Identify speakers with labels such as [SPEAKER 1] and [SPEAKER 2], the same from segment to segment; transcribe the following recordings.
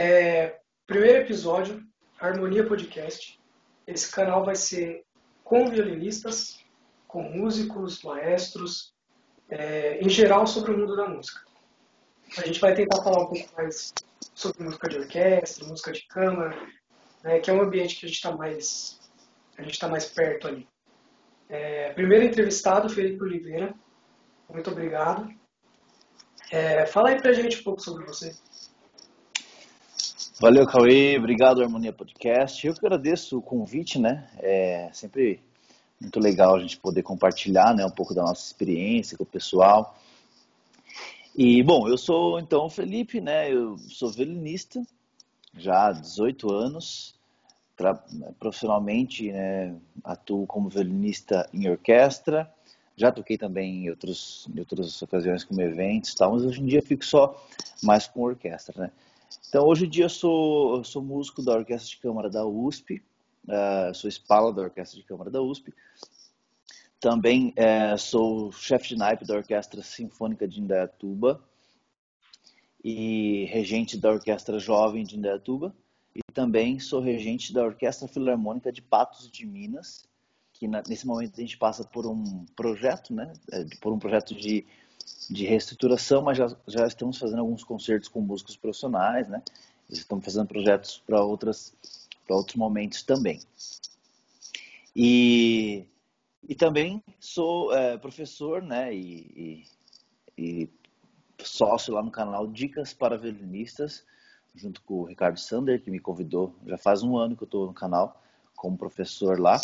[SPEAKER 1] É, primeiro episódio, Harmonia Podcast. Esse canal vai ser com violinistas, com músicos, maestros, é, em geral sobre o mundo da música. A gente vai tentar falar um pouco mais sobre música de orquestra, música de câmara, né, que é um ambiente que a gente está mais a gente está mais perto ali. É, primeiro entrevistado, Felipe Oliveira. Muito obrigado. É, fala aí pra gente um pouco sobre você.
[SPEAKER 2] Valeu, Cauê. Obrigado, Harmonia Podcast. Eu que agradeço o convite, né? É sempre muito legal a gente poder compartilhar né, um pouco da nossa experiência com o pessoal. E, bom, eu sou, então, o Felipe, né? Eu sou violinista já há 18 anos. Profissionalmente, né, atuo como violinista em orquestra já toquei também em, outros, em outras ocasiões como eventos e tal, mas hoje em dia fico só mais com orquestra, né? Então, hoje em dia eu sou, eu sou músico da Orquestra de Câmara da USP, uh, sou espala da Orquestra de Câmara da USP. Também uh, sou chefe de naipe da Orquestra Sinfônica de Indaiatuba e regente da Orquestra Jovem de Indaiatuba. E também sou regente da Orquestra Filarmônica de Patos de Minas, que na, nesse momento a gente passa por um projeto, né, é, por um projeto de, de reestruturação, mas já, já estamos fazendo alguns concertos com músicos profissionais, né, estamos fazendo projetos para outras para outros momentos também. E, e também sou é, professor, né, e, e, e sócio lá no canal Dicas para Violinistas, junto com o Ricardo Sander, que me convidou. Já faz um ano que eu estou no canal como professor lá.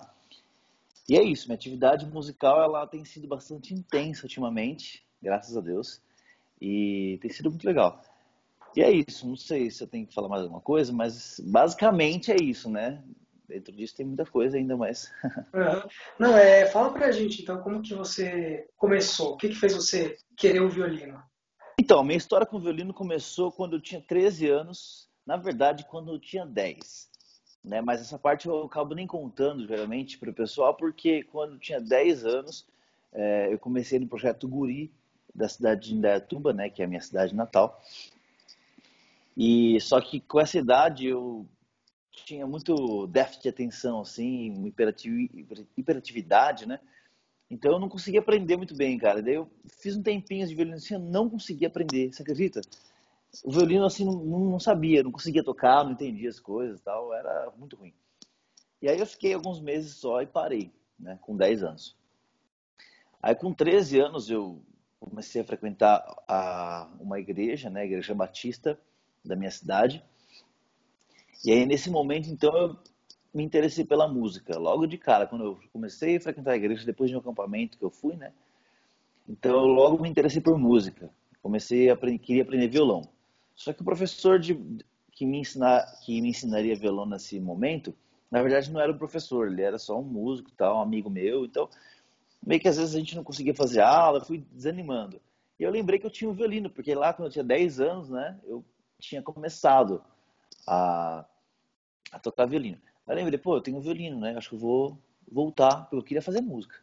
[SPEAKER 2] E é isso, minha atividade musical ela tem sido bastante intensa ultimamente, graças a Deus, e tem sido muito legal. E é isso, não sei se eu tenho que falar mais alguma coisa, mas basicamente é isso, né? Dentro disso tem muita coisa ainda mais.
[SPEAKER 1] Uhum. Não, é, fala pra gente então como que você começou, o que, que fez você querer o violino?
[SPEAKER 2] Então, minha história com o violino começou quando eu tinha 13 anos, na verdade quando eu tinha 10. Né? Mas essa parte eu acabo nem contando, geralmente, para o pessoal, porque quando eu tinha 10 anos, é, eu comecei no projeto Guri, da cidade de Indaiatuba, né, que é a minha cidade natal. E só que com essa idade eu tinha muito déficit de atenção, assim, hiperatividade, né? Então eu não conseguia aprender muito bem, cara. Daí eu fiz um tempinho de violino assim, eu não conseguia aprender, você acredita? o violino assim não, não, sabia, não conseguia tocar, não entendia as coisas tal, era muito ruim. E aí eu fiquei alguns meses só e parei, né, com 10 anos. Aí com 13 anos eu comecei a frequentar a, uma igreja, né, a igreja batista da minha cidade. E aí nesse momento então eu me interessei pela música, logo de cara, quando eu comecei a frequentar a igreja depois de um acampamento que eu fui, né? Então eu logo me interessei por música. Comecei a aprender, queria aprender violão. Só que o professor de, que, me ensinar, que me ensinaria violão nesse momento, na verdade não era o professor, ele era só um músico, tal, um amigo meu. Então, meio que às vezes a gente não conseguia fazer aula, fui desanimando. E eu lembrei que eu tinha um violino, porque lá quando eu tinha 10 anos, né, eu tinha começado a, a tocar violino. Aí lembrei, pô, eu tenho um violino, né, acho que eu vou voltar, porque eu queria fazer música.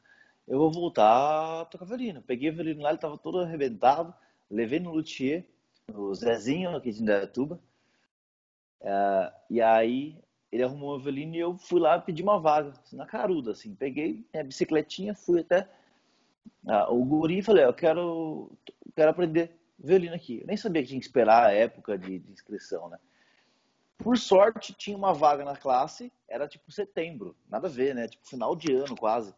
[SPEAKER 2] Eu vou voltar a tocar violino. Peguei o violino lá, ele estava todo arrebentado, levei no luthier, o Zezinho, aqui de Indaiatuba. É, e aí ele arrumou um violino e eu fui lá pedir uma vaga, assim, na caruda, assim. Peguei minha bicicletinha, fui até uh, o guri e falei, eu quero, quero aprender violino aqui. Eu nem sabia que tinha que esperar a época de, de inscrição, né? Por sorte, tinha uma vaga na classe, era tipo setembro, nada a ver, né? Tipo final de ano quase.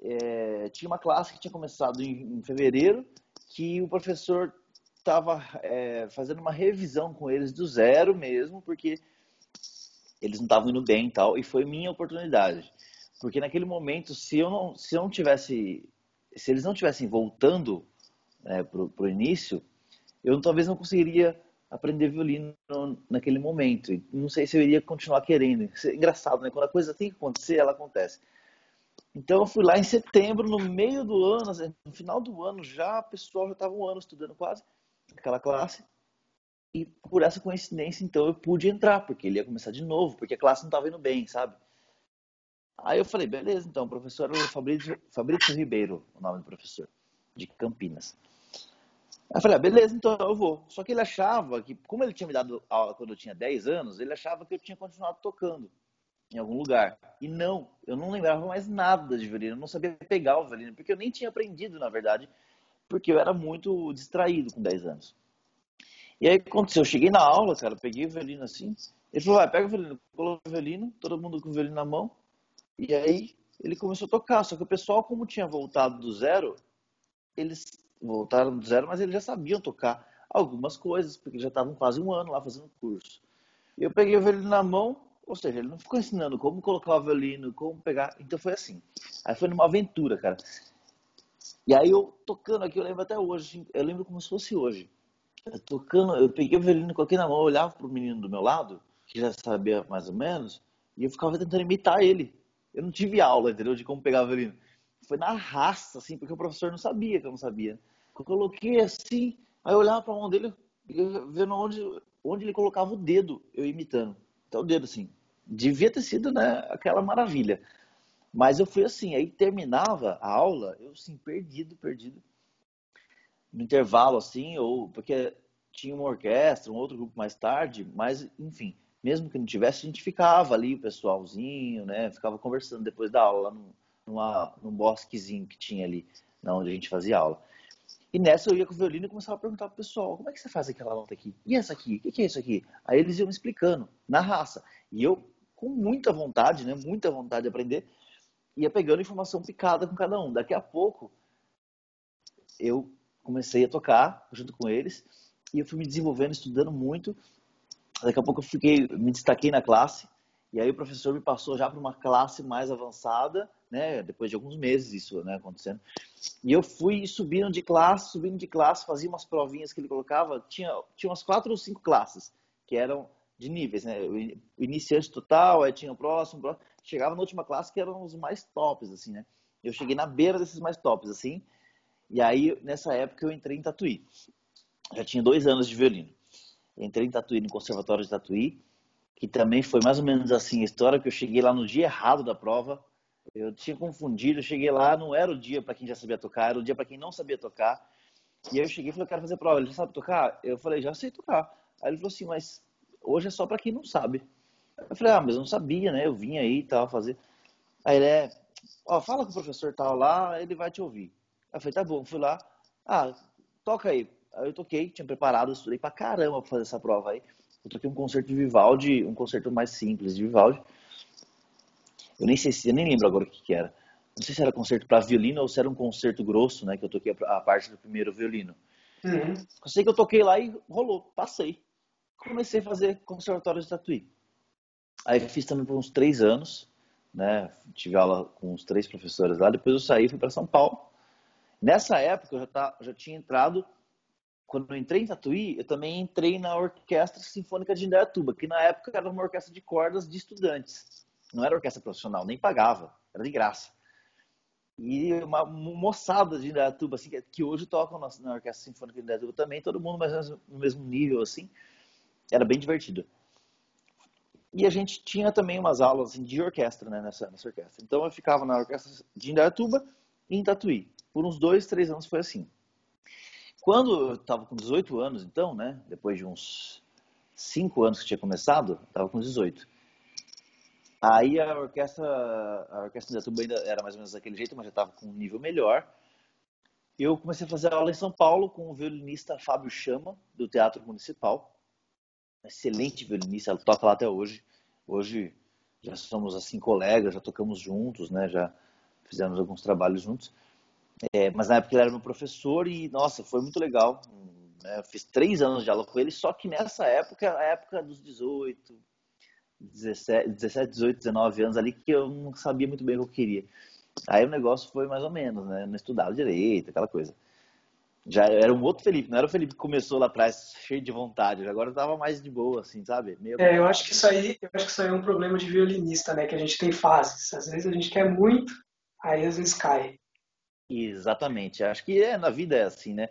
[SPEAKER 2] É, tinha uma classe que tinha começado em, em fevereiro, que o professor estava é, fazendo uma revisão com eles do zero mesmo, porque eles não estavam indo bem e tal, e foi minha oportunidade. Porque naquele momento, se eu não, se eu não tivesse, se eles não tivessem voltando né, pro, início, eu talvez não conseguiria aprender violino naquele momento. E não sei se eu iria continuar querendo. É engraçado, né? Quando a coisa tem que acontecer, ela acontece. Então eu fui lá em setembro, no meio do ano, no final do ano já, o pessoal já estava um ano estudando quase aquela classe. E por essa coincidência, então, eu pude entrar, porque ele ia começar de novo, porque a classe não estava indo bem, sabe? Aí eu falei, beleza, então, o professor era o Fabrício, Fabrício Ribeiro, o nome do professor, de Campinas. Aí eu falei, ah, beleza, então eu vou. Só que ele achava que, como ele tinha me dado aula quando eu tinha 10 anos, ele achava que eu tinha continuado tocando em algum lugar. E não, eu não lembrava mais nada de violino, eu não sabia pegar o violino, porque eu nem tinha aprendido, na verdade, porque eu era muito distraído com 10 anos. E aí aconteceu, eu cheguei na aula, cara, peguei o violino assim, ele falou, vai, pega o violino, colocou o violino, todo mundo com o violino na mão, e aí ele começou a tocar, só que o pessoal, como tinha voltado do zero, eles voltaram do zero, mas eles já sabiam tocar algumas coisas, porque já estavam quase um ano lá fazendo curso. Eu peguei o violino na mão, ou seja, ele não ficou ensinando como colocar o violino, como pegar. Então foi assim. Aí foi numa aventura, cara. E aí eu tocando aqui, eu lembro até hoje, eu lembro como se fosse hoje. Tocando, eu peguei o violino, coloquei na mão, eu olhava pro menino do meu lado, que já sabia mais ou menos, e eu ficava tentando imitar ele. Eu não tive aula, entendeu, de como pegar o violino foi na raça, assim, porque o professor não sabia que eu não sabia. Eu coloquei assim, aí eu olhava para a mão dele, vendo onde, onde ele colocava o dedo, eu imitando. Até o dedo, assim. Devia ter sido, né, aquela maravilha. Mas eu fui assim, aí terminava a aula, eu assim, perdido, perdido. No intervalo, assim, ou porque tinha uma orquestra, um outro grupo mais tarde, mas, enfim, mesmo que não tivesse, a gente ficava ali, o pessoalzinho, né, ficava conversando depois da aula no, numa, num bosquezinho que tinha ali, onde a gente fazia aula. E nessa eu ia com o violino e começava a perguntar pro pessoal, como é que você faz aquela nota aqui? E essa aqui? O que é isso aqui? Aí eles iam me explicando, na raça. E eu, com muita vontade, né, muita vontade de aprender, ia pegando informação picada com cada um. Daqui a pouco, eu comecei a tocar junto com eles, e eu fui me desenvolvendo, estudando muito. Daqui a pouco eu fiquei, me destaquei na classe, e aí o professor me passou já para uma classe mais avançada, né? Depois de alguns meses isso né, acontecendo. E eu fui subindo de classe, subindo de classe, fazia umas provinhas que ele colocava. Tinha, tinha umas quatro ou cinco classes que eram de níveis, né? O iniciante total, aí tinha o próximo, o próximo. Chegava na última classe que eram os mais tops, assim, né? Eu cheguei na beira desses mais tops, assim. E aí, nessa época, eu entrei em Tatuí. Já tinha dois anos de violino. Entrei em Tatuí, no Conservatório de Tatuí, que também foi mais ou menos assim a história, que eu cheguei lá no dia errado da prova. Eu tinha confundido, eu cheguei lá, não era o dia para quem já sabia tocar, era o dia para quem não sabia tocar. E aí eu cheguei e falei, eu quero fazer prova. Ele já sabe tocar? Eu falei, já sei tocar. Aí ele falou assim, mas hoje é só para quem não sabe. Eu falei, ah, mas eu não sabia, né? Eu vim aí e tal, fazer. Aí ele é, ó, fala com o professor tal lá, ele vai te ouvir. Aí eu falei, tá bom, fui lá, ah, toca aí. Aí eu toquei, tinha preparado, estudei pra caramba pra fazer essa prova aí. Eu toquei um concerto de Vivaldi, um concerto mais simples de Vivaldi. Eu nem sei se, eu nem lembro agora o que, que era. Não sei se era concerto para violino ou se era um concerto grosso, né? Que eu toquei a parte do primeiro violino. Uhum. Eu sei que eu toquei lá e rolou, passei. Comecei a fazer conservatório de tatuí. Aí fiz também por uns três anos, né? Tive aula com uns três professores lá. Depois eu saí fui para São Paulo. Nessa época eu já, tá, já tinha entrado. Quando eu entrei em Tatuí, eu também entrei na Orquestra Sinfônica de Indaiatuba, que na época era uma orquestra de cordas de estudantes. Não era orquestra profissional, nem pagava, era de graça. E uma moçada de Indaiatuba, assim, que hoje tocam na, na Orquestra Sinfônica de Indaiatuba também, todo mundo mais ou menos no mesmo nível, assim. Era bem divertido. E a gente tinha também umas aulas assim, de orquestra, né, nessa, nessa orquestra. Então eu ficava na Orquestra de Indaiatuba e em Tatuí. Por uns dois, três anos foi assim. Quando eu estava com 18 anos, então, né, depois de uns cinco anos que tinha começado, estava com 18 Aí a orquestra, a orquestra de Atuba ainda era mais ou menos daquele jeito, mas já estava com um nível melhor. Eu comecei a fazer aula em São Paulo com o violinista Fábio Chama, do Teatro Municipal. Excelente violinista, ela toca lá até hoje. Hoje já somos assim colegas, já tocamos juntos, né? Já fizemos alguns trabalhos juntos. É, mas na época ele era meu professor e, nossa, foi muito legal. Né? Eu fiz três anos de aula com ele, só que nessa época, a época dos 18, 17, 17, 18, 19 anos ali que eu não sabia muito bem o que eu queria. Aí o negócio foi mais ou menos, né? Não estudava direito, aquela coisa. Já era um outro Felipe, não era o Felipe que começou lá atrás cheio de vontade, agora estava mais de boa, assim, sabe?
[SPEAKER 1] Meio é, eu acho que isso aí, eu acho que isso aí é um problema de violinista, né? Que a gente tem fases. Às vezes a gente quer muito, aí às vezes cai.
[SPEAKER 2] Exatamente. Acho que é, na vida é assim, né?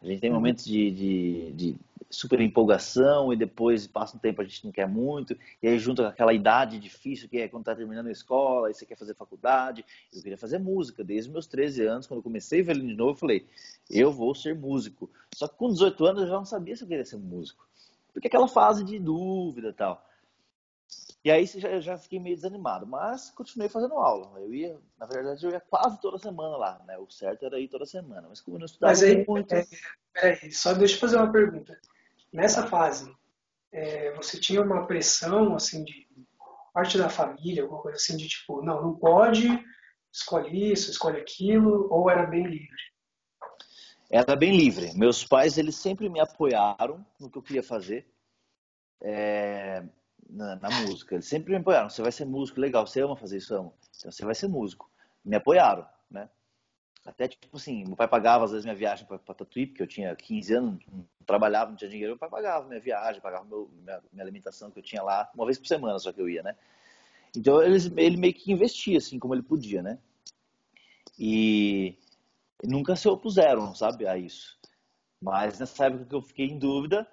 [SPEAKER 2] A gente tem uhum. momentos de, de, de super empolgação e depois passa um tempo a gente não quer muito e aí junta com aquela idade difícil que é quando tá terminando a escola e você quer fazer faculdade eu queria fazer música desde meus 13 anos quando eu comecei violino de novo eu falei eu vou ser músico só que com 18 anos eu já não sabia se eu queria ser músico porque aquela fase de dúvida e tal e aí já, já fiquei meio desanimado, mas continuei fazendo aula. Eu ia, na verdade, eu ia quase toda semana lá, né? O certo era ir toda semana, mas como eu não estudava
[SPEAKER 1] mas aí, muito... É, peraí, só deixa eu fazer uma pergunta. Nessa fase, é, você tinha uma pressão, assim, de parte da família, alguma coisa assim, de tipo, não, não pode, escolhe isso, escolhe aquilo, ou era bem livre?
[SPEAKER 2] Era bem livre. Meus pais, eles sempre me apoiaram no que eu queria fazer. É, na, na, música. Eles sempre me apoiaram. Você vai ser músico, legal. Você ama fazer isso, amo. Então você vai ser músico. Me apoiaram, né? Até, tipo assim, meu pai pagava às vezes minha viagem para Tatuí, porque eu tinha 15 anos, não trabalhava, não tinha dinheiro, meu pai pagava minha viagem, pagava meu, minha, minha alimentação que eu tinha lá, uma vez por semana só que eu ia, né? Então ele, ele meio que investia, assim, como ele podia, né? E nunca se opuseram, sabe, a isso. Mas nessa época que eu fiquei em dúvida,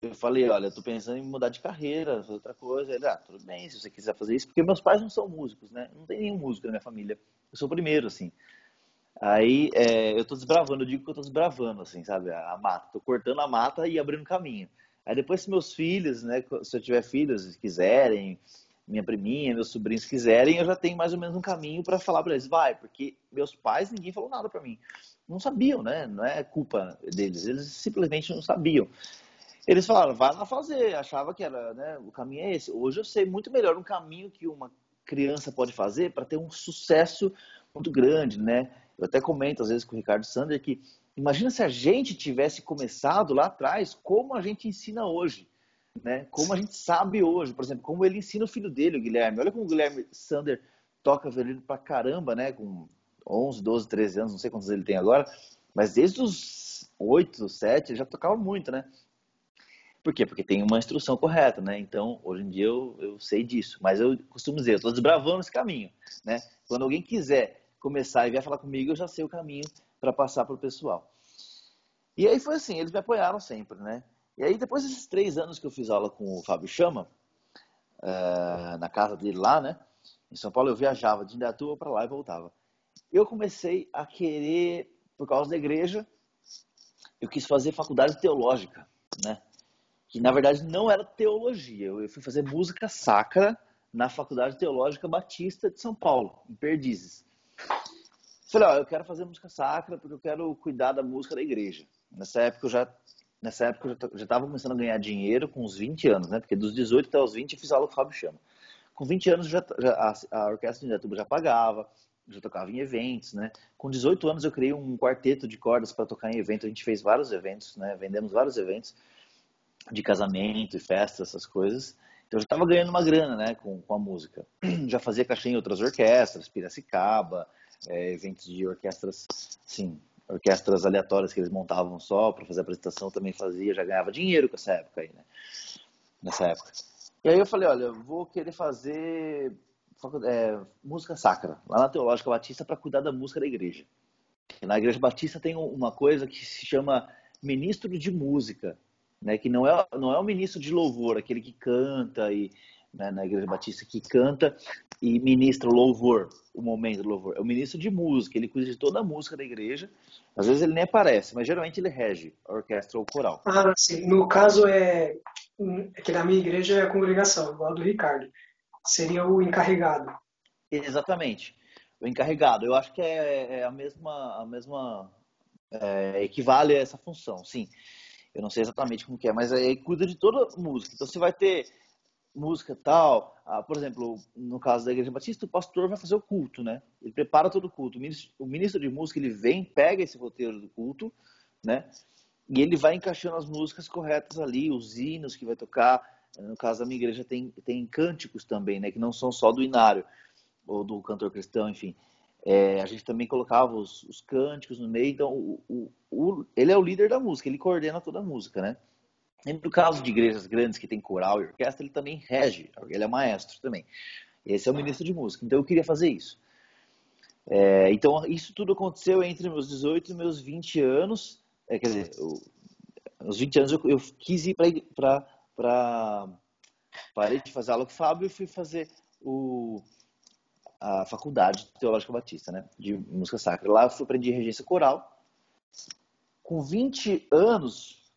[SPEAKER 2] eu falei, olha, eu tô pensando em mudar de carreira, fazer outra coisa. Ele, ah, tudo bem, se você quiser fazer isso, porque meus pais não são músicos, né? Não tem nenhum músico na minha família. Eu sou o primeiro, assim. Aí é, eu tô desbravando, eu digo que eu tô desbravando, assim, sabe? A, a mata. Tô cortando a mata e abrindo caminho. Aí depois, se meus filhos, né, se eu tiver filhos, quiserem, minha priminha, meus sobrinhos quiserem, eu já tenho mais ou menos um caminho para falar para eles, vai, porque meus pais, ninguém falou nada para mim. Não sabiam, né? Não é culpa deles, eles simplesmente não sabiam. Eles falaram, vai lá fazer, achava que era, né, o caminho é esse. Hoje eu sei muito melhor um caminho que uma criança pode fazer para ter um sucesso muito grande, né? Eu até comento às vezes com o Ricardo Sander que imagina se a gente tivesse começado lá atrás como a gente ensina hoje, né? Como a gente sabe hoje, por exemplo, como ele ensina o filho dele, o Guilherme. Olha como o Guilherme Sander toca violino pra caramba, né? Com 11, 12, 13 anos, não sei quantos ele tem agora, mas desde os 8, 7 ele já tocava muito, né? Por quê? Porque tem uma instrução correta, né? Então, hoje em dia eu, eu sei disso. Mas eu costumo dizer, eu estou desbravando esse caminho, né? Quando alguém quiser começar e vier falar comigo, eu já sei o caminho para passar para o pessoal. E aí foi assim, eles me apoiaram sempre, né? E aí, depois desses três anos que eu fiz aula com o Fábio Chama, uh, na casa dele lá, né? Em São Paulo, eu viajava de Indaiatuba para lá e voltava. Eu comecei a querer, por causa da igreja, eu quis fazer faculdade teológica, né? Que na verdade não era teologia. Eu fui fazer música sacra na Faculdade Teológica Batista de São Paulo, em Perdizes. Falei, ó, eu quero fazer música sacra porque eu quero cuidar da música da igreja. Nessa época eu já nessa época eu já estava começando a ganhar dinheiro com uns 20 anos, né? Porque dos 18 até os 20 eu fiz aula com o Fábio Chama. Com 20 anos já, já a, a, orquestra de Indaiatuba já pagava, já tocava em eventos, né? Com 18 anos eu criei um quarteto de cordas para tocar em eventos. A gente fez vários eventos, né? Vendemos vários eventos de casamento e festa, essas coisas. Então eu já estava ganhando uma grana, né, com, com a música. Já fazia cachê em outras orquestras, Piracicaba, é, eventos de orquestras, sim, orquestras aleatórias que eles montavam só para fazer apresentação, também fazia, já ganhava dinheiro com essa época aí, né? Nessa época. E aí eu falei, olha, eu vou querer fazer é, música sacra, lá na Teológica Batista, para cuidar da música da igreja. Na Igreja Batista tem uma coisa que se chama ministro de música né, que não é, não é o ministro de louvor, aquele que canta e né, na Igreja Batista que canta e ministra o louvor, o momento do louvor. É o ministro de música, ele cuida de toda a música da igreja. Às vezes ele nem aparece, mas geralmente ele rege a orquestra ou coral.
[SPEAKER 1] Ah, sim. No caso é, é que na minha igreja é a congregação, igual do Ricardo. Seria o encarregado.
[SPEAKER 2] Exatamente. O encarregado. Eu acho que é, é a mesma, a mesma é, equivale a essa função, sim. Eu não sei exatamente como que é, mas aí cuida de toda a música. Então você vai ter música tal, ah, por exemplo, no caso da Igreja Batista, o pastor vai fazer o culto, né? Ele prepara todo o culto. O ministro, o ministro de música, ele vem, pega esse roteiro do culto, né? E ele vai encaixando as músicas corretas ali, os hinos que vai tocar. No caso da minha igreja tem, tem cânticos também, né? Que não são só do inário ou do cantor cristão, enfim. É, a gente também colocava os, os, cânticos no meio, então o, o, o, ele é o líder da música, ele coordena toda a música, né? E no caso de igrejas grandes que tem coral e orquestra, ele também rege, ele é maestro também. Esse é o ministro de música, então eu queria fazer isso. É, então isso tudo aconteceu entre meus 18 e meus 20 anos, é, quer dizer, aos 20 anos eu, eu quis ir para parei de fazer aula com o Fábio e fui fazer o, a faculdade teológica batista, né, de música sacra. Lá eu aprendi regência coral. Com 20 anos,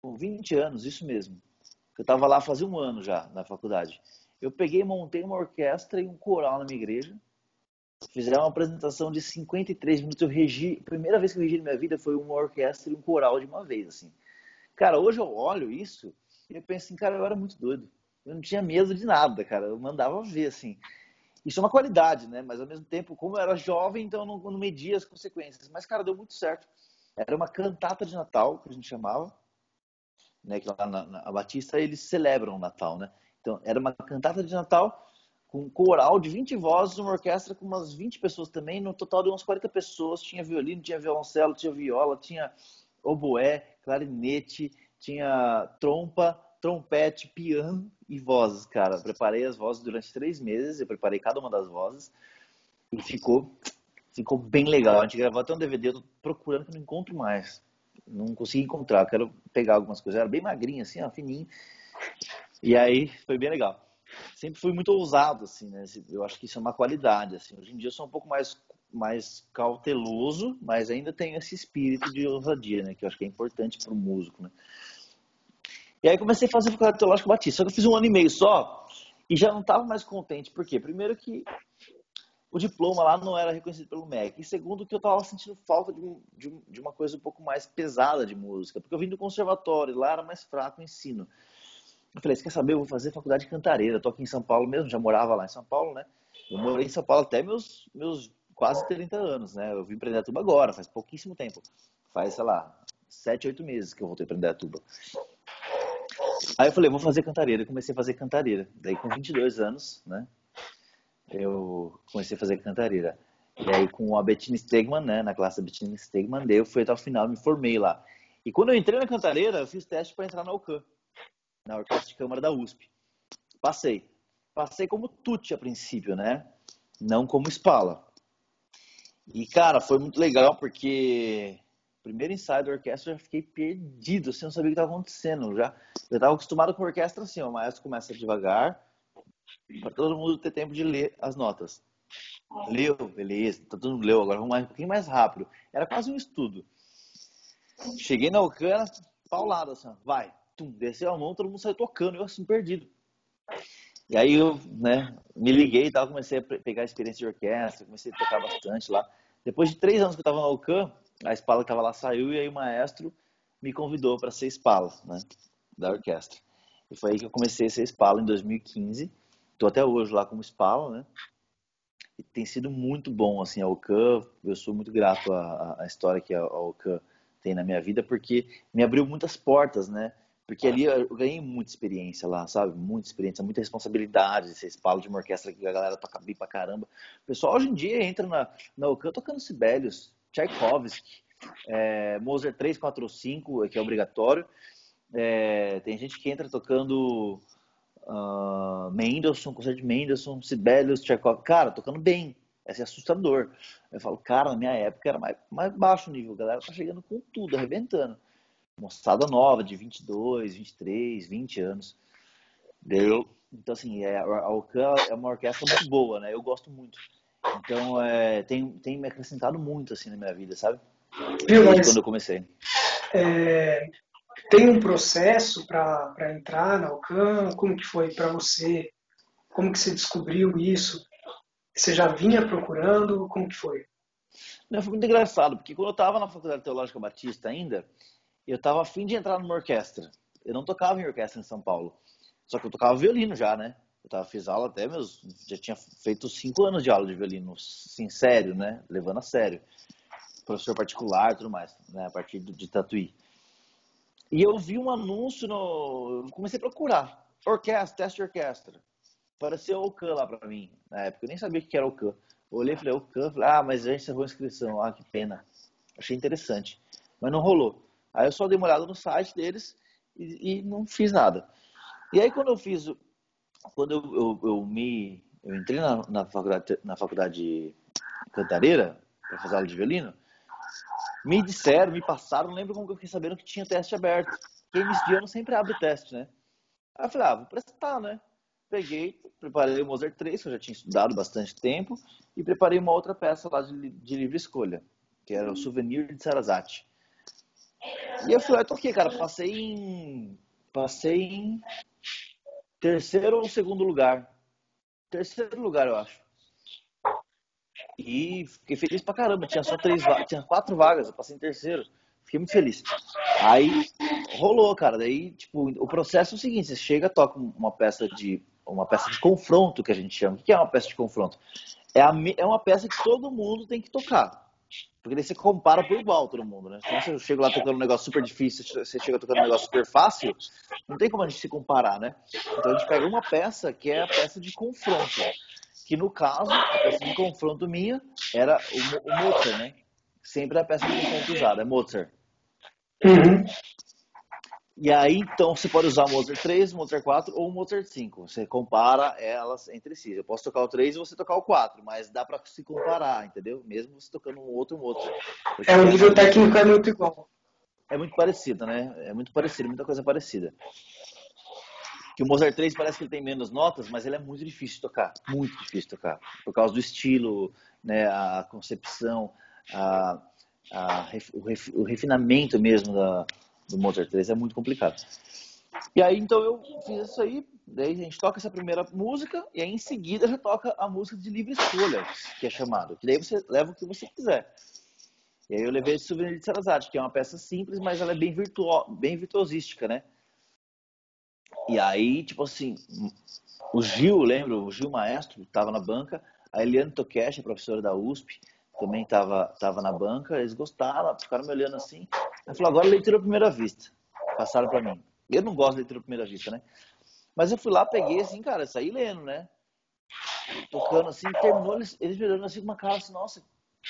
[SPEAKER 2] com 20 anos, isso mesmo. Eu estava lá fazia um ano já na faculdade. Eu peguei, montei uma orquestra e um coral na minha igreja. Fizeram uma apresentação de 53 minutos. Eu regi, a primeira vez que eu regi na minha vida foi uma orquestra e um coral de uma vez, assim. Cara, hoje eu olho isso e eu penso assim, cara, eu era muito doido. Eu não tinha medo de nada, cara. Eu mandava ver, assim. Isso é uma qualidade, né? Mas ao mesmo tempo, como eu era jovem, então eu não, não media as consequências. Mas, cara, deu muito certo. Era uma cantata de Natal, que a gente chamava, né? Que lá na, na Batista eles celebram o Natal, né? Então, era uma cantata de Natal com um coral de 20 vozes, uma orquestra com umas 20 pessoas também, no total de umas 40 pessoas. Tinha violino, tinha violoncelo, tinha viola, tinha oboé, clarinete, tinha trompa, trompete, piano e vozes, cara. Preparei as vozes durante três meses, eu preparei cada uma das vozes e ficou, ficou bem legal. A gente gravou até um DVD, eu tô procurando que não encontro mais. Não consegui encontrar, quero pegar algumas coisas. Era bem magrinho, assim, ó, fininho. E aí foi bem legal. Sempre fui muito ousado, assim, né? Eu acho que isso é uma qualidade, assim. Hoje em dia eu sou um pouco mais mais cauteloso, mas ainda tenho esse espírito de ousadia, né? Que eu acho que é importante para o músico, né? E aí comecei a fazer faculdade teológica batista. Só que eu fiz um ano e meio só e já não estava mais contente. Por quê? Primeiro que o diploma lá não era reconhecido pelo MEC. E segundo que eu estava sentindo falta de, de, de, uma coisa um pouco mais pesada de música. Porque eu vim do conservatório, lá era mais fraco o ensino. Eu falei, você quer saber? Eu vou fazer faculdade de cantareira. Estou aqui em São Paulo mesmo, já morava lá em São Paulo, né? Eu morei em São Paulo até meus, meus quase 30 anos, né? Eu vim para Indaiatuba agora, faz pouquíssimo tempo. Faz, sei lá, 7, 8 meses que eu voltei para Indaiatuba. Aí eu falei, vou fazer cantareira. Eu comecei a fazer cantareira. Daí com 22 anos, né? Eu comecei a fazer cantareira. E aí com a Bettina Stegman, né? Na classe Bettina Stegman, daí eu fui até o final, me formei lá. E quando eu entrei na cantareira, eu fiz teste para entrar na UCAM, na Orquestra de Câmara da USP. Passei. Passei como tute a princípio, né? Não como espala. E, cara, foi muito legal porque primeiro ensaio da orquestra eu já fiquei perdido, assim, não sabia o que estava acontecendo. Já, eu estava acostumado com a orquestra assim, o maestro começa devagar, para todo mundo ter tempo de ler as notas. Leu, beleza, tá todo mundo leu, agora vamos mais, um pouquinho mais rápido. Era quase um estudo. Cheguei na Ocana, paulada, assim, vai, tum, desceu a mão, todo mundo saiu tocando, eu assim, perdido. E aí eu, né, me liguei e tal, comecei a pegar a experiência de orquestra, comecei a tocar bastante lá. Depois de três anos que eu estava na UCAM, a espala que estava lá saiu e aí o maestro me convidou para ser espala, né, da orquestra. E foi aí que eu comecei a ser espala em 2015. Estou até hoje lá como espala, né? E tem sido muito bom, assim, a UCAM. Eu sou muito grato à, à história que a, UCAM tem na minha vida, porque me abriu muitas portas, né? Porque ali eu ganhei muita experiência lá, sabe? Muita experiência, muita responsabilidade. Você espalha de uma orquestra que a galera toca bem pra caramba. O pessoal hoje em dia entra na, na UCAM tocando Sibelius, Tchaikovsky, é, Mozart 3, 4, 5, que é obrigatório. É, tem gente que entra tocando uh, Mendelssohn, concerto de Mendelssohn, Sibelius, Tchaikovsky. Cara, tocando bem. É assustador. Eu falo, cara, na minha época era mais, mais baixo o nível. A galera tá chegando com tudo, arrebentando moçada nova, de 22, 23, 20 anos. Deu. Então, assim, é, a Ocan é uma orquestra muito boa, né? Eu gosto muito. Então, é, tem, tem me acrescentado muito, assim, na minha vida, sabe? Viu, mas, quando eu comecei.
[SPEAKER 1] É, tem um processo para entrar na Ocan? Como que foi para você? Como que você descobriu isso? Você já vinha procurando? Como que foi?
[SPEAKER 2] Não, foi muito engraçado, porque quando eu estava na Faculdade Teológica Batista ainda, eu estava afim de entrar numa orquestra. Eu não tocava em orquestra em São Paulo. Só que eu tocava violino já, né? Eu tava, fiz aula até meus. Já tinha feito cinco anos de aula de violino, sim, sério, né? Levando a sério. Professor particular e tudo mais, né? A partir de Tatuí. E eu vi um anúncio no. Comecei a procurar. Orquestra, teste de orquestra. Apareceu o CAN lá pra mim, na época. Eu nem sabia o que era o CAN. Olhei e falei, o CAN. Falei, ah, mas gente encerrou a inscrição. Ah, que pena. Achei interessante. Mas não rolou. Aí eu só dei uma olhada no site deles e, e não fiz nada. E aí quando eu fiz, quando eu, eu, eu me, eu entrei na, na, faculdade, na faculdade cantareira para fazer aula de violino, me disseram, me passaram, não lembro como que eu fiquei sabendo que tinha teste aberto. quem me de ano sempre abre teste, né? Aí eu falei, ah, vou prestar, né? Peguei, preparei o Mozart 3, que eu já tinha estudado bastante tempo, e preparei uma outra peça lá de, de livre escolha, que era o Souvenir de Sarasate. E eu falei, ah, toquei, cara, passei em. Passei em terceiro ou segundo lugar. Terceiro lugar, eu acho. E fiquei feliz pra caramba. Tinha só três tinha quatro vagas, eu passei em terceiro. Fiquei muito feliz. Aí rolou, cara. Daí, tipo, o processo é o seguinte: você chega, toca uma peça de uma peça de confronto que a gente chama. O que é uma peça de confronto? É, a, é uma peça que todo mundo tem que tocar. Porque daí você compara por igual todo mundo, né? Então você chega lá tocando um negócio super difícil, você chega tocando um negócio super fácil, não tem como a gente se comparar, né? Então a gente pega uma peça que é a peça de confronto. Que no caso, a peça de confronto minha era o, o Mozart, né? Sempre a peça de confronto usada, é Mozart. Uhum. E aí, então, você pode usar o Mozart 3, Mozart 4 ou o Mozart 5. Você compara elas entre si. Eu posso tocar o 3 e você tocar o 4, mas dá para se comparar, entendeu? Mesmo você tocando um outro Mozart.
[SPEAKER 1] É, o nível técnico é muito igual.
[SPEAKER 2] É muito parecido, né? É muito parecido, muita coisa parecida. Que o Mozart 3 parece que ele tem menos notas, mas ele é muito difícil de tocar. Muito difícil de tocar. Por causa do estilo, né? A concepção, a, a, o, refinamento mesmo da do Mozart 3 é muito complicado. E aí, então, eu fiz isso aí, daí a gente toca essa primeira música, e aí em seguida já toca a música de livre escolha, que é chamado, que daí você leva o que você quiser. E aí eu levei esse Souvenir de Sarazate, que é uma peça simples, mas ela é bem, virtuo, bem virtuosística, né? E aí, tipo assim, o Gil, lembro, o Gil Maestro, estava na banca, a Eliane Tokesh, professora da USP, também estava tava na banca, eles gostaram, ficaram me olhando assim. Aí falou, agora leitura à primeira vista. Passaram para mim. Eu não gosto de leitura à primeira vista, né? Mas eu fui lá, peguei assim, cara, saí lendo, né? Tocando assim, terminou, eles, eles me assim com uma cara assim, nossa,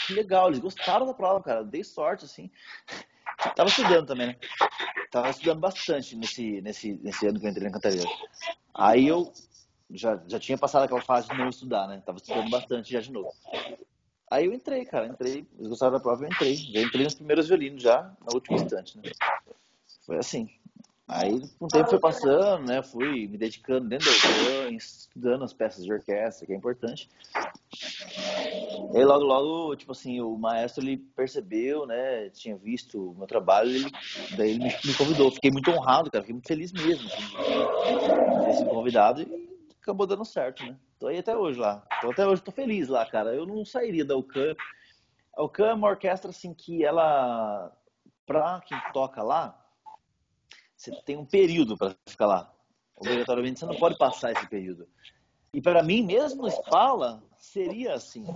[SPEAKER 2] que legal, eles gostaram da prova, cara, dei sorte, assim. Tava estudando também, né? Tava estudando bastante nesse, nesse, nesse ano que eu entrei na Cantareira. Aí eu já, já tinha passado aquela fase de não estudar, né? Tava estudando bastante já de novo. Aí eu entrei, cara, entrei, eles gostaram da prova, eu entrei. Já entrei nos primeiros violinos já, na última instante, né? Foi assim. Aí, o tempo foi passando, né? Fui me dedicando dentro do orquestra, estudando as peças de orquestra, que é importante. E aí, logo, logo, tipo assim, o maestro, ele percebeu, né? Tinha visto o meu trabalho, ele, daí ele me, me convidou. Fiquei muito honrado, cara, fiquei muito feliz mesmo assim, de ter sido convidado e acabou dando certo, né? Tô aí até hoje lá. Tô até hoje tô feliz lá, cara. Eu não sairia da UCAM. A UCAM é uma orquestra assim que ela pra quem toca lá, você tem um período para ficar lá. Obrigatoriamente você não pode passar esse período. E para mim mesmo Spala seria assim.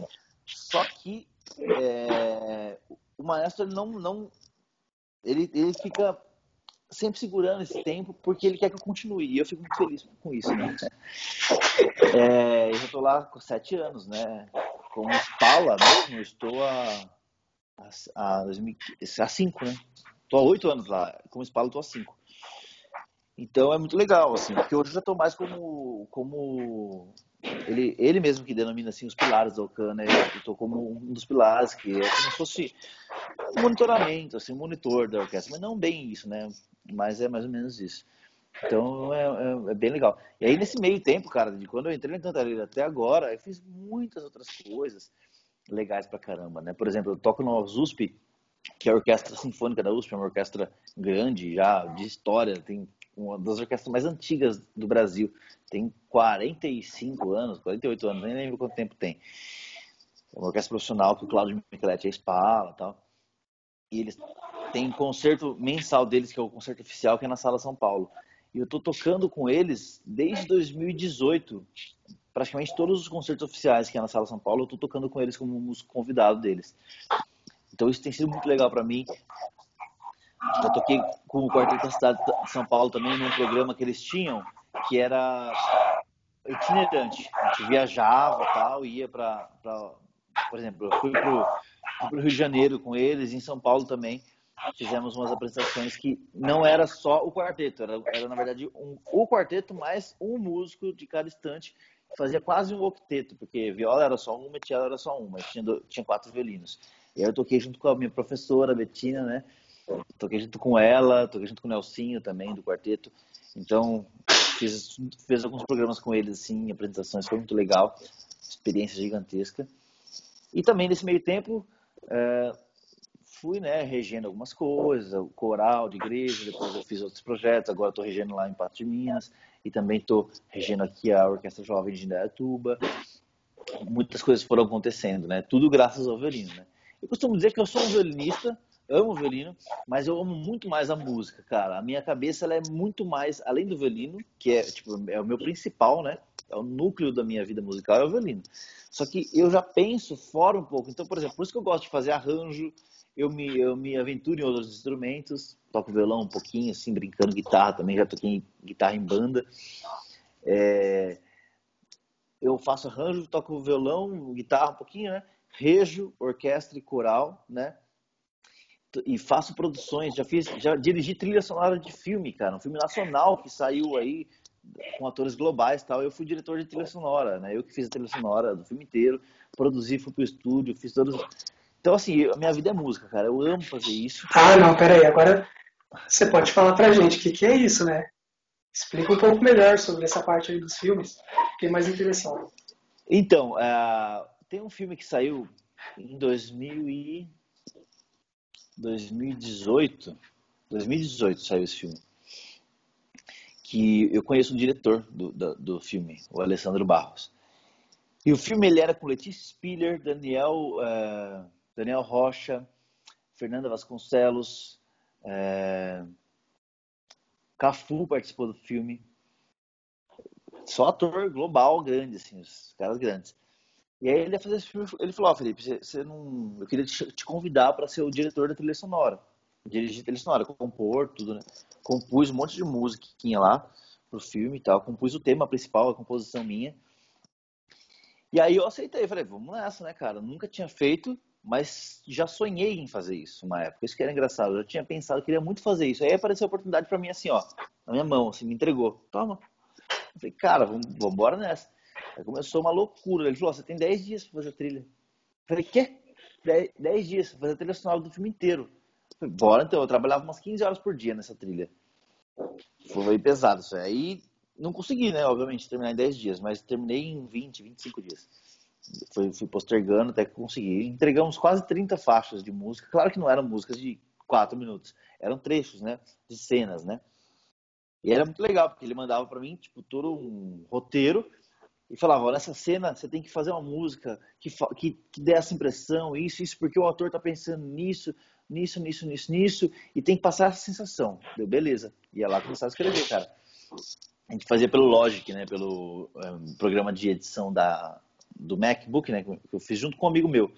[SPEAKER 2] Só que é, o maestro ele não não ele, ele fica sempre segurando esse tempo porque ele quer que eu continue. E eu fico muito feliz com isso, né? É, eu já estou lá com sete anos, né? Como Spala mesmo, eu estou há, cinco, né? Estou há oito anos lá. Como Spala, estou há cinco. Então é muito legal, assim, porque hoje eu já estou mais como, como ele, ele mesmo que denomina assim os pilares da Ocan, né? Estou como um dos pilares, que é como se fosse um monitoramento, assim, um monitor da orquestra, mas não bem isso, né? Mas é mais ou menos isso. Então é, é, é, bem legal. E aí nesse meio tempo, cara, de quando eu entrei na Cantareira até agora, eu fiz muitas outras coisas legais pra caramba, né? Por exemplo, eu toco no USP, que é a Orquestra Sinfônica da USP, é uma orquestra grande já, de história, tem uma das orquestras mais antigas do Brasil. Tem 45 anos, 48 anos, nem lembro quanto tempo tem. É uma orquestra profissional que o Claudio Micheletti é espala e tal. E eles têm concerto mensal deles, que é o concerto oficial, que é na Sala São Paulo. E eu estou tocando com eles desde 2018. Praticamente todos os concertos oficiais que é na Sala São Paulo, eu estou tocando com eles como convidado deles. Então isso tem sido muito legal para mim. Já toquei com o Quarteto da Cidade de São Paulo também num programa que eles tinham, que era itinerante. A gente viajava tal, ia para, por exemplo, eu fui para o Rio de Janeiro com eles, em São Paulo também. Fizemos umas apresentações que não era só o quarteto, era, era na verdade um, o quarteto mais um músico de cada instante. Fazia quase um octeto, porque viola era só uma e cello era só uma, tinha, do, tinha quatro violinos. E aí eu toquei junto com a minha professora, Betina, né? Toquei junto com ela, toquei junto com o Nelsinho também, do quarteto. Então, fiz, fiz alguns programas com eles, assim, apresentações, foi muito legal, experiência gigantesca. E também, nesse meio tempo, é, fui, né, regendo algumas coisas, o coral de igreja, depois eu fiz outros projetos, agora estou regendo lá em Pato de Minas, e também estou regendo aqui a Orquestra Jovem de Indaiatuba. Muitas coisas foram acontecendo, né, tudo graças ao violino, né. Eu costumo dizer que eu sou um violinista, amo violino, mas eu amo muito mais a música, cara. A minha cabeça ela é muito mais, além do violino, que é, tipo, é o meu principal, né, é o núcleo da minha vida musical, é o violino. Só que eu já penso fora um pouco. Então, por exemplo, por isso que eu gosto de fazer arranjo, eu me, eu me aventuro em outros instrumentos, toco violão um pouquinho, assim, brincando, guitarra também, já toquei guitarra em banda. É, eu faço arranjo, toco violão, guitarra um pouquinho, né? Rejo, orquestra e coral, né? E faço produções, já fiz, já dirigi trilha sonora de filme, cara, um filme nacional que saiu aí com atores globais tal. Eu fui diretor de trilha sonora, né? Eu que fiz a trilha sonora do filme inteiro, produzi, fui pro estúdio, fiz todos então, assim, a minha vida é música, cara. Eu amo fazer isso.
[SPEAKER 1] Ah, não, peraí. Agora você pode falar pra gente o que, que é isso, né? Explica um pouco melhor sobre essa parte aí dos filmes. Fiquei mais interessado.
[SPEAKER 2] Então, uh, tem um filme que saiu em 2000 e... 2018. 2018 saiu esse filme. Que eu conheço um diretor do, do, do filme, o Alessandro Barros. E o filme ele era com Letícia Spiller, Daniel... Uh, Daniel Rocha, Fernanda Vasconcelos, é... Cafu participou do filme. Só ator global grande, assim, os caras grandes. E aí ele ia fazer esse filme, ele falou, ó, oh, Felipe, você, você, não... eu queria te, te convidar para ser o diretor da trilha sonora. Dirigir trilha sonora, compor tudo, né? Compus um monte de tinha lá pro filme e tal. Compus o tema principal, a composição minha. E aí eu aceitei, falei, vamos nessa, né, cara? Nunca tinha feito, mas já sonhei em fazer isso uma época. Isso que era engraçado. Eu já tinha pensado, queria muito fazer isso. Aí apareceu a oportunidade para mim assim, ó, na minha mão, assim, me entregou. Toma. Eu falei, cara, vamos embora nessa. Começou uma loucura. Ele falou, você tem 10 dias para fazer a trilha. Eu falei, quê? 10 dias para fazer a trilha sonora do filme inteiro. Falei, bora então. Eu trabalhava umas 15 horas por dia nessa trilha. Foi pesado isso aí. Não consegui, né, obviamente, terminar em 10 dias, mas terminei em 20, 25 dias. Fui postergando até que consegui. Entregamos quase 30 faixas de música. Claro que não eram músicas de 4 minutos, eram trechos, né? De cenas, né? E era muito legal, porque ele mandava para mim, tipo, todo um roteiro e falava, olha, nessa cena você tem que fazer uma música que, que, que dê essa impressão, isso, isso, porque o autor tá pensando nisso, nisso, nisso, nisso, nisso, e tem que passar essa sensação. Deu, beleza. Ia lá começar a escrever, cara. A gente fazia pelo Logic, né, pelo um, programa de edição da, do MacBook, né, que eu fiz junto com um amigo meu.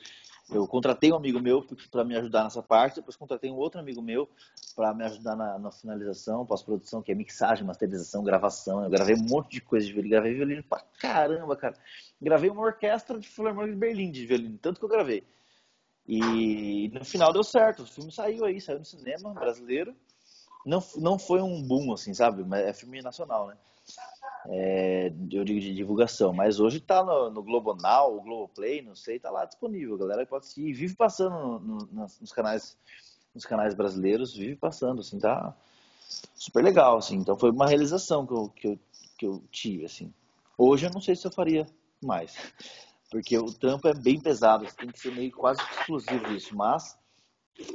[SPEAKER 2] Eu contratei um amigo meu para me ajudar nessa parte, depois contratei um outro amigo meu para me ajudar na, na finalização, pós-produção, que é mixagem, masterização, gravação. Eu gravei um monte de coisa de violino, gravei violino pra caramba, cara. Gravei uma orquestra de Philharmonic de Berlim de violino, tanto que eu gravei. E no final deu certo, o filme saiu aí, saiu no cinema brasileiro. Não, não foi um boom, assim, sabe? Mas é filme nacional, né? É, eu digo de divulgação, mas hoje está no, no Globo Now, o Globoplay, não sei, está lá disponível, galera pode assistir, vive passando no, no, nos canais nos canais brasileiros, vive passando, assim, tá super legal, assim, então foi uma realização que eu, que eu, que eu tive, assim. Hoje eu não sei se eu faria mais, porque o trampo é bem pesado, tem que ser meio quase exclusivo isso, mas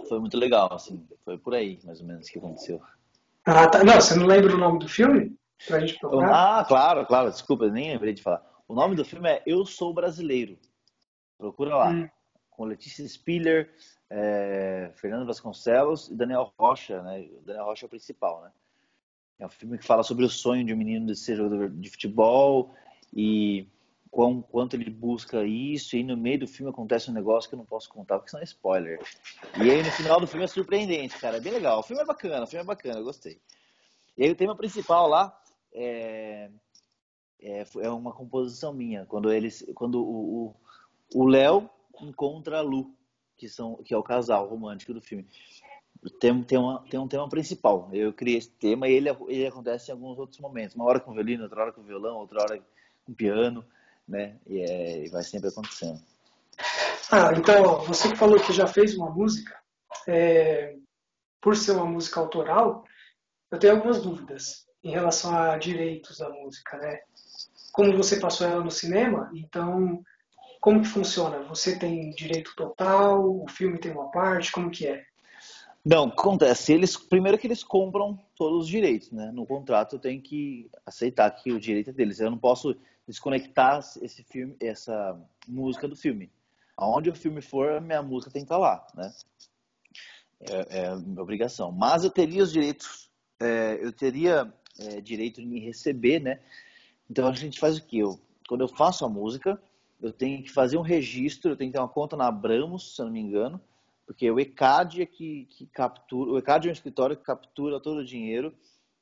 [SPEAKER 2] foi muito legal, assim, foi por aí, mais ou menos, que aconteceu.
[SPEAKER 1] Ah, tá. Não, você não lembra o nome do filme? Pra gente
[SPEAKER 2] procurar? Ah, claro, claro. Desculpa, nem lembrei de falar. O nome do filme é Eu Sou Brasileiro. Procura lá. Hum. Com Letícia Spiller, é, Fernando Vasconcelos e Daniel Rocha, né? O Daniel Rocha é o principal, né? É um filme que fala sobre o sonho de um menino de ser jogador de futebol e quão, quanto ele busca isso. E no meio do filme acontece um negócio que eu não posso contar porque senão é spoiler. E aí no final do filme é surpreendente, cara. É bem legal. O filme é bacana, o filme é bacana, eu gostei. E aí o tema principal lá é, é, é uma composição minha. Quando eles, quando o Léo encontra a Lu, que, são, que é o casal romântico do filme. Tem, tem, uma, tem um tema principal. Eu criei esse tema e ele, ele acontece em alguns outros momentos. Uma hora com violino, outra hora com violão, outra hora com piano, né? E, é, e vai sempre acontecendo.
[SPEAKER 1] Ah, então, você que falou que já fez uma música, é, por ser uma música autoral, eu tenho algumas dúvidas em relação a direitos da música, né? Como você passou ela no cinema, então como que funciona? Você tem direito total? O filme tem uma parte? Como que é?
[SPEAKER 2] Não, acontece. Eles primeiro que eles compram todos os direitos, né? No contrato tenho que aceitar que o direito é deles. Eu não posso desconectar esse filme, essa música do filme. Aonde o filme for, minha música tem que estar lá, né? É, é minha obrigação. Mas eu teria os direitos, é, eu teria é, direito de receber, né? Então a gente faz o quê? Eu, quando eu faço a música, eu tenho que fazer um registro, eu tenho que ter uma conta na Abramos, se eu não me engano, porque o ECAD é que, que captura, o ECAD é um escritório que captura todo o dinheiro,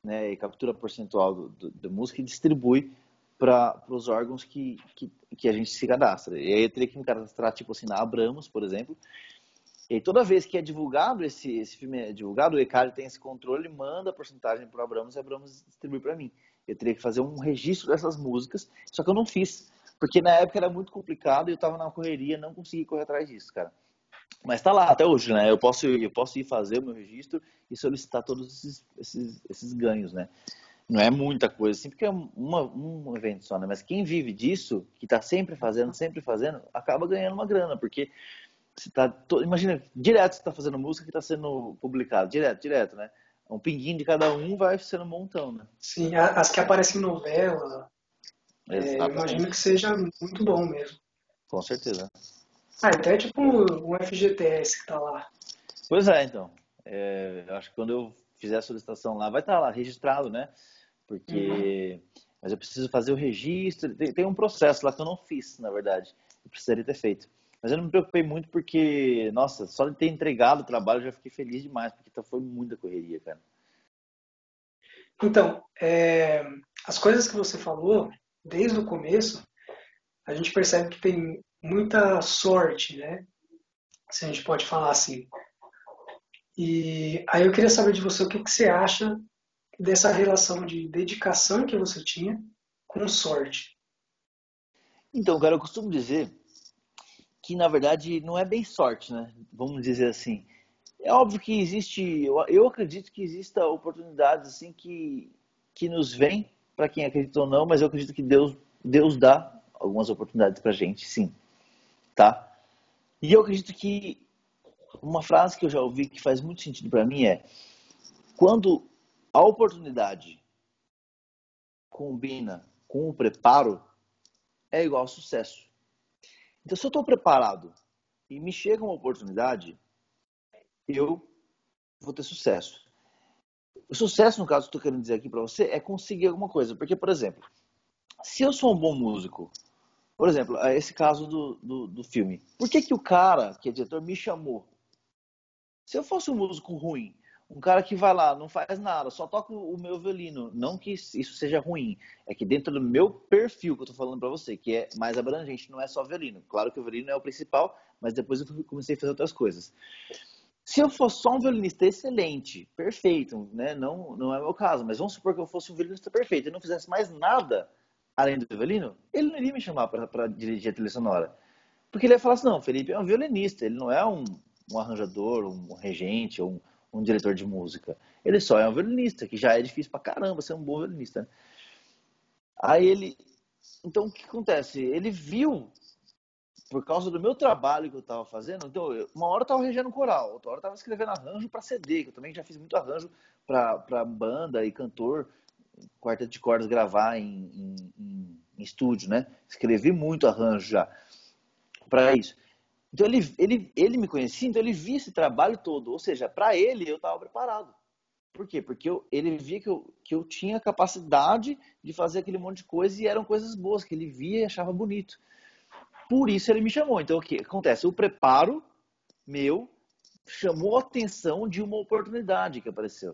[SPEAKER 2] né, e captura percentual da música e distribui para os órgãos que, que, que, a gente se cadastra. E aí eu teria que me cadastrar, tipo assim, na Abramos, por exemplo. E toda vez que é divulgado, esse, esse filme é divulgado, o ECAD tem esse controle, manda a porcentagem para o Abramos e Abramos distribui para mim. Eu teria que fazer um registro dessas músicas, só que eu não fiz. Porque na época era muito complicado e eu estava na correria, não consegui correr atrás disso, cara. Mas está lá até hoje, né? Eu posso, eu posso ir fazer o meu registro e solicitar todos esses, esses, esses ganhos, né? Não é muita coisa, assim, porque é uma, um evento só, né? Mas quem vive disso, que está sempre fazendo, sempre fazendo, acaba ganhando uma grana, porque você tá. Imagina, direto você está fazendo música que está sendo publicado, direto, direto, né? Um pinguinho de cada um vai sendo um montão, né?
[SPEAKER 1] Sim, as que aparecem em novela, é, imagino que seja muito bom mesmo.
[SPEAKER 2] Com certeza.
[SPEAKER 1] Ah, até então tipo um FGTS que tá lá.
[SPEAKER 2] Pois é, então. É, acho que quando eu fizer a solicitação lá, vai estar tá lá registrado, né? Porque. Uhum. Mas eu preciso fazer o registro. Tem, tem, um processo lá que eu não fiz, na verdade. Eu precisaria ter feito. Mas eu não me preocupei muito porque, nossa, só de ter entregado o trabalho eu já fiquei feliz demais, porque então foi muita correria, cara.
[SPEAKER 1] Então, é, as coisas que você falou, desde o começo, a gente percebe que tem muita sorte, né? Se a gente pode falar assim. E aí eu queria saber de você o que, que você acha dessa relação de dedicação que você tinha com sorte.
[SPEAKER 2] Então, cara, eu costumo dizer que na verdade não é bem sorte, né? Vamos dizer assim. É óbvio que existe, eu, eu acredito que exista oportunidades assim que que nos vêm para quem acredita ou não, mas eu acredito que Deus, Deus dá algumas oportunidades para gente, sim. Tá? E eu acredito que uma frase que eu já ouvi que faz muito sentido para mim é: quando a oportunidade combina com o preparo, é igual ao sucesso. Então, se eu estou preparado e me chega uma oportunidade, eu vou ter sucesso. O sucesso, no caso, que estou querendo dizer aqui para você, é conseguir alguma coisa. Porque, por exemplo, se eu sou um bom músico, por exemplo, esse caso do, do, do filme, por que, que o cara, que é diretor, me chamou? Se eu fosse um músico ruim, um cara que vai lá, não faz nada, só toca o meu violino, não que isso seja ruim, é que dentro do meu perfil que eu estou falando para você, que é mais abrangente, não é só violino. Claro que o violino é o principal, mas depois eu comecei a fazer outras coisas. Se eu fosse só um violinista excelente, perfeito, né? não, não é o meu caso, mas vamos supor que eu fosse um violinista perfeito e não fizesse mais nada além do violino, ele não iria me chamar para dirigir a trilha sonora. Porque ele ia falar assim, não, Felipe é um violinista, ele não é um, um arranjador, um regente ou um, um, diretor de música. Ele só é um violinista, que já é difícil pra caramba ser um bom violinista. Né? Aí ele... Então, o que acontece? Ele viu por causa do meu trabalho que eu estava fazendo, então, eu, uma hora eu estava regendo coral, outra hora eu estava escrevendo arranjo para CD, que eu também já fiz muito arranjo para banda e cantor, quarteto de cordas gravar em, em, em, em estúdio, né? Escrevi muito arranjo já para isso. Então ele, ele, ele me conhecia, então ele via esse trabalho todo, ou seja, para ele eu estava preparado. Por quê? Porque eu, ele via que eu, que eu tinha capacidade de fazer aquele monte de coisa e eram coisas boas, que ele via e achava bonito. Por isso ele me chamou. Então o que acontece? O preparo meu chamou a atenção de uma oportunidade que apareceu.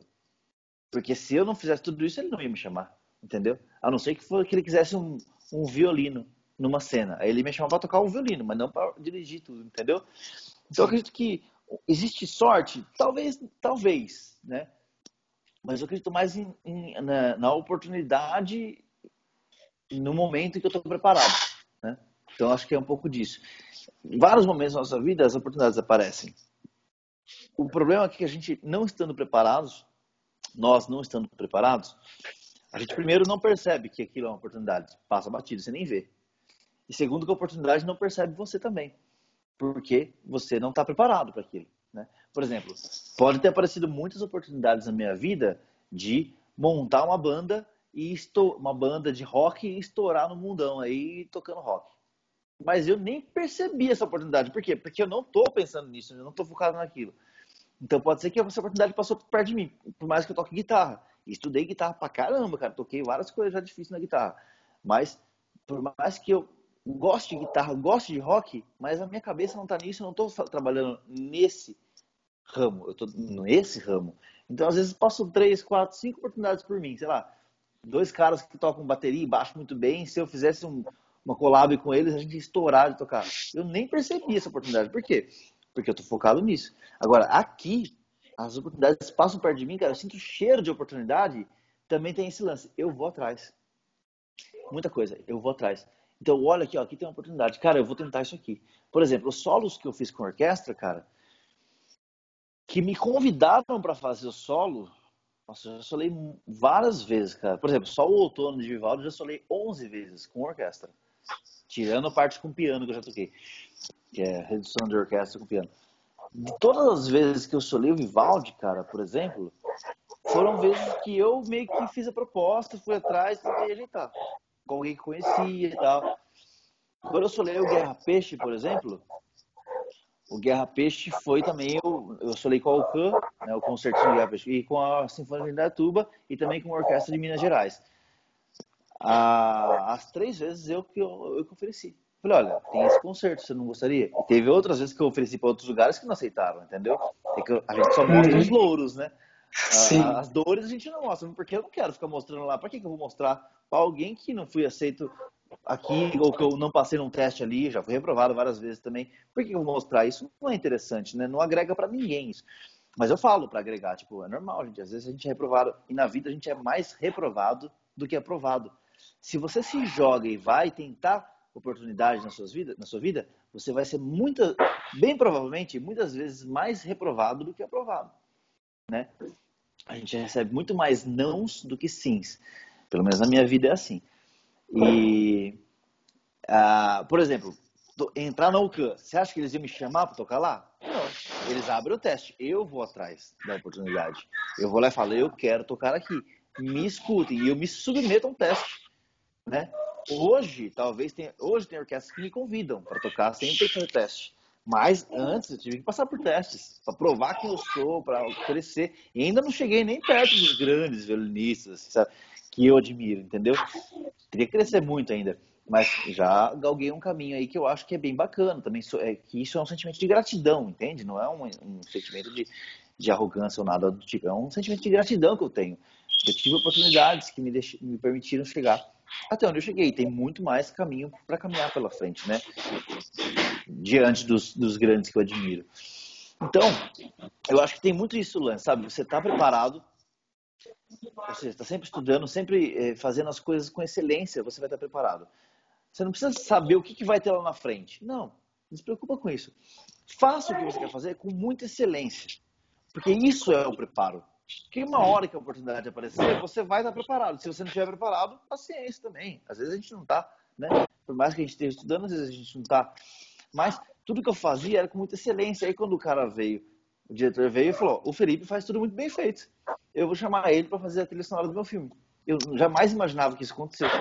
[SPEAKER 2] Porque se eu não fizesse tudo isso, ele não ia me chamar, entendeu? A não ser que, for, que ele quisesse um, um violino numa cena. Aí ele me chamava para tocar um violino, mas não para dirigir tudo, entendeu? Então eu acredito que existe sorte, talvez, talvez, né? Mas eu acredito mais em, em, na, na oportunidade no momento em que eu estou preparado, né? Então acho que é um pouco disso. Em vários momentos da nossa vida as oportunidades aparecem. o problema é que a gente não estando preparados, nós não estando preparados, a gente primeiro não percebe que aquilo é uma oportunidade, passa batido, você nem vê. E segundo que a oportunidade não percebe você também, porque você não está preparado para aquilo. Né? Por exemplo, pode ter aparecido muitas oportunidades na minha vida de montar uma banda e uma banda de rock e estourar no mundão aí tocando rock. Mas eu nem percebi essa oportunidade. Por quê? Porque eu não estou pensando nisso, eu não estou focado naquilo. Então pode ser que essa oportunidade passou perto de mim, por mais que eu toque guitarra. Estudei guitarra pra caramba, cara. Toquei várias coisas já difíceis na guitarra. Mas, por mais que eu goste de guitarra, goste de rock, mas a minha cabeça não tá nisso, eu não tô trabalhando nesse ramo. Eu tô nesse ramo. Então, às vezes, passam três, quatro, cinco oportunidades por mim. Sei lá, dois caras que tocam bateria e baixo muito bem. Se eu fizesse um, uma collab com eles, a gente ia estourar de tocar. Eu nem percebi essa oportunidade. Por quê? Porque eu tô focado nisso. Agora, aqui, as oportunidades passam perto de mim, cara, eu sinto cheiro de oportunidade, também tem esse lance. Eu vou atrás. Muita coisa, eu vou atrás. Então, olha aqui, ó, aqui tem uma oportunidade. Cara, eu vou tentar isso aqui. Por exemplo, os solos que eu fiz com orquestra, cara, que me convidaram para fazer o solo, nossa, eu já solei várias vezes, cara. Por exemplo, só o outono de Vivaldi eu já solei 11 vezes com orquestra. Tirando a parte com piano que eu já toquei, que é redução de orquestra com piano de todas as vezes que eu solei o Vivaldi, cara, por exemplo, foram vezes que eu meio que fiz a proposta, fui atrás, tentei ajeitar. Com alguém que conhecia e tal. Quando eu solei o Guerra Peixe, por exemplo, o Guerra Peixe foi também, eu, eu solei com a Alcan, né, o concertinho do Guerra Peixe, e com a Sinfônica da Tuba e também com a Orquestra de Minas Gerais. Ah, as três vezes eu que, eu, eu que ofereci. Falei, olha, tem esse concerto, você não gostaria? E teve outras vezes que eu ofereci para outros lugares que não aceitaram, entendeu? É a gente só mostra os louros, né? Sim. As dores a gente não mostra, porque eu não quero ficar mostrando lá. Para que, que eu vou mostrar para alguém que não fui aceito aqui ou que eu não passei num teste ali, já fui reprovado várias vezes também? Por que, que eu vou mostrar isso? Não é interessante, né? Não agrega para ninguém isso. Mas eu falo para agregar, tipo, é normal, gente. Às vezes a gente é reprovado e na vida a gente é mais reprovado do que aprovado. Se você se joga e vai tentar oportunidade na, suas vida, na sua vida, você vai ser muita, bem provavelmente, muitas vezes mais reprovado do que aprovado, né? A gente recebe muito mais nãos do que sims. Pelo menos na minha vida é assim. E, por exemplo, entrar na UCAN, você acha que eles iam me chamar para tocar lá? Não. Eles abrem o teste. Eu vou atrás da oportunidade. Eu vou lá e falo, eu quero tocar aqui. Me escutem. E eu me submeto a um teste. Né? Hoje, talvez tenha, hoje tem orquestras que me convidam para tocar sem ter que fazer teste. Mas antes eu tive que passar por testes para provar quem eu sou, para crescer. E ainda não cheguei nem perto dos grandes violinistas sabe, que eu admiro, entendeu? Teria que crescer muito ainda. Mas já galguei um caminho aí que eu acho que é bem bacana. Também é, que isso é um sentimento de gratidão, entende? Não é um, um sentimento de, de arrogância ou nada do tipo. É um sentimento de gratidão que eu tenho. Eu tive oportunidades que me, deix... me permitiram chegar até onde eu cheguei. Tem muito mais caminho para caminhar pela frente, né? Diante dos, dos grandes que eu admiro. Então, eu acho que tem muito isso, Lance, sabe? Você está preparado, seja, está sempre estudando, sempre eh, fazendo as coisas com excelência, você vai estar preparado. Você não precisa saber o que, que vai ter lá na frente. Não, não se preocupa com isso. Faça o que você quer fazer com muita excelência. Porque isso é o preparo. Que uma hora que a oportunidade aparecer, você vai estar preparado. Se você não estiver preparado, paciência também. Às vezes a gente não está, né? Por mais que a gente esteja estudando, às vezes a gente não está. Mas tudo que eu fazia era com muita excelência. Aí quando o cara veio, o diretor veio e falou: o Felipe faz tudo muito bem feito. Eu vou chamar ele para fazer a trilha sonora do meu filme. Eu jamais imaginava que isso acontecesse.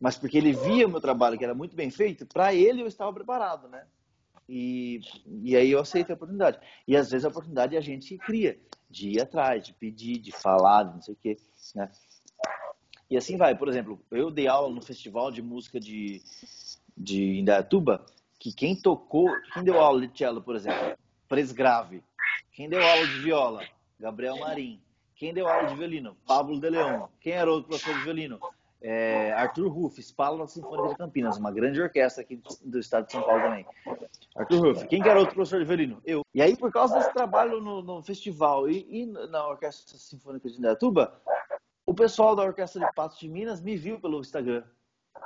[SPEAKER 2] Mas porque ele via o meu trabalho, que era muito bem feito, para ele eu estava preparado, né? E, e aí eu aceitei a oportunidade. E às vezes a oportunidade a gente cria, de ir atrás, de pedir, de falar, não sei o quê, né? E assim vai. Por exemplo, eu dei aula no festival de música de, de Indaiatuba, que quem tocou, quem deu aula de cello, por exemplo, Presgrave. Quem deu aula de viola? Gabriel Marim. Quem deu aula de violino? Pablo de Leon. Quem era outro professor de violino? É, Arthur Ruff, Paula Sinfônica de Campinas, uma grande orquestra aqui do, estado de São Paulo também. Arthur Ruff. Quem que era outro professor de violino? Eu. E aí, por causa desse trabalho no, no festival e, e, na Orquestra Sinfônica de Indaiatuba, o pessoal da Orquestra de Patos de Minas me viu pelo Instagram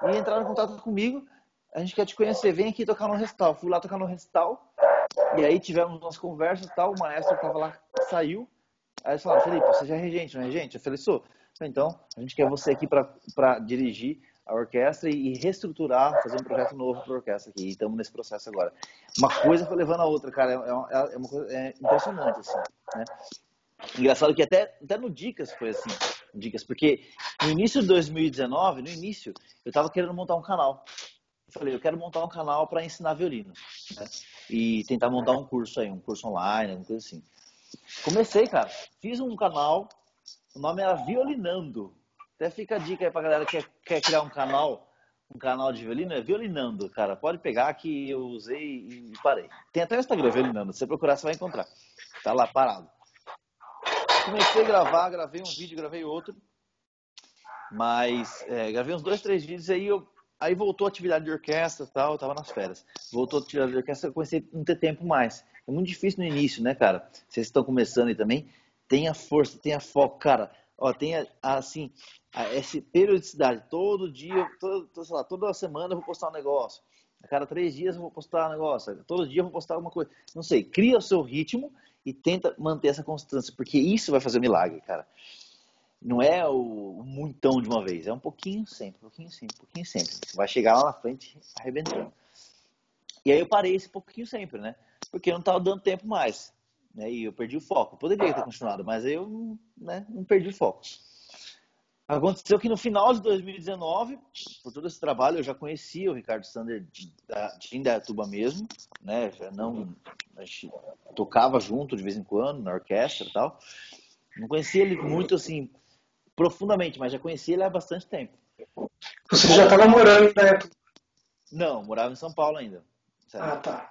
[SPEAKER 2] e entraram em contato comigo. A gente quer te conhecer, vem aqui tocar no recital. Fui lá tocar no recital E aí tivemos umas conversas e tal, o maestro tava lá, saiu. Aí eles falaram, Felipe, você já é regente, não é regente? Eu falei, sou. Então, a gente quer você aqui para dirigir a orquestra e reestruturar, fazer um projeto novo para a orquestra aqui. E estamos nesse processo agora. Uma coisa foi levando a outra, cara. É, é, é uma coisa é impressionante, assim, né? Engraçado que até, até no Dicas foi assim. Dicas, porque no início de 2019, no início, eu estava querendo montar um canal. Eu falei, eu quero montar um canal para ensinar violino. Né? E tentar montar um curso aí, um curso online, alguma coisa assim. Comecei, cara. Fiz um canal, o nome era Violinando. Até fica a dica aí pra galera que quer, quer criar um canal, um canal de violino, é Violinando, cara. Pode pegar que eu usei e parei. Tem até o Instagram, Violinando. Se você procurar, você vai encontrar. Tá lá parado. Comecei a gravar, gravei um vídeo, gravei outro. Mas é, gravei uns dois, três vídeos aí eu aí voltou a atividade de orquestra tal, eu tava nas férias. Voltou a atividade de orquestra, eu comecei a não ter tempo mais. É muito difícil no início, né, cara? Vocês estão começando aí também, tenha força, tenha foco, cara. Ó, tenha assim, essa periodicidade. Todo dia, todo, sei lá, toda semana eu vou postar um negócio. A cada três dias eu vou postar um negócio. Todo dia eu vou postar alguma coisa. Não sei, cria o seu ritmo e tenta manter essa constância, porque isso vai fazer milagre, cara. Não é o, muitão de uma vez, é um pouquinho sempre, um pouquinho sempre, um pouquinho sempre. Vai chegar lá na frente arrebentando. E aí eu parei esse pouquinho sempre, né? Porque eu não estava dando tempo mais. Né? E eu perdi o foco. Poderia ter continuado, mas eu né, não perdi o foco. Aconteceu que no final de 2019, por todo esse trabalho, eu já conhecia o Ricardo Sander de, de Indaiatuba mesmo, né? Já não a gente tocava junto de vez em quando na orquestra e tal. Não conhecia ele muito assim profundamente, mas já conhecia ele há bastante tempo.
[SPEAKER 1] Você já estava morando em Indaiatuba?
[SPEAKER 2] Não, morava em São Paulo ainda.
[SPEAKER 1] Ah, tá.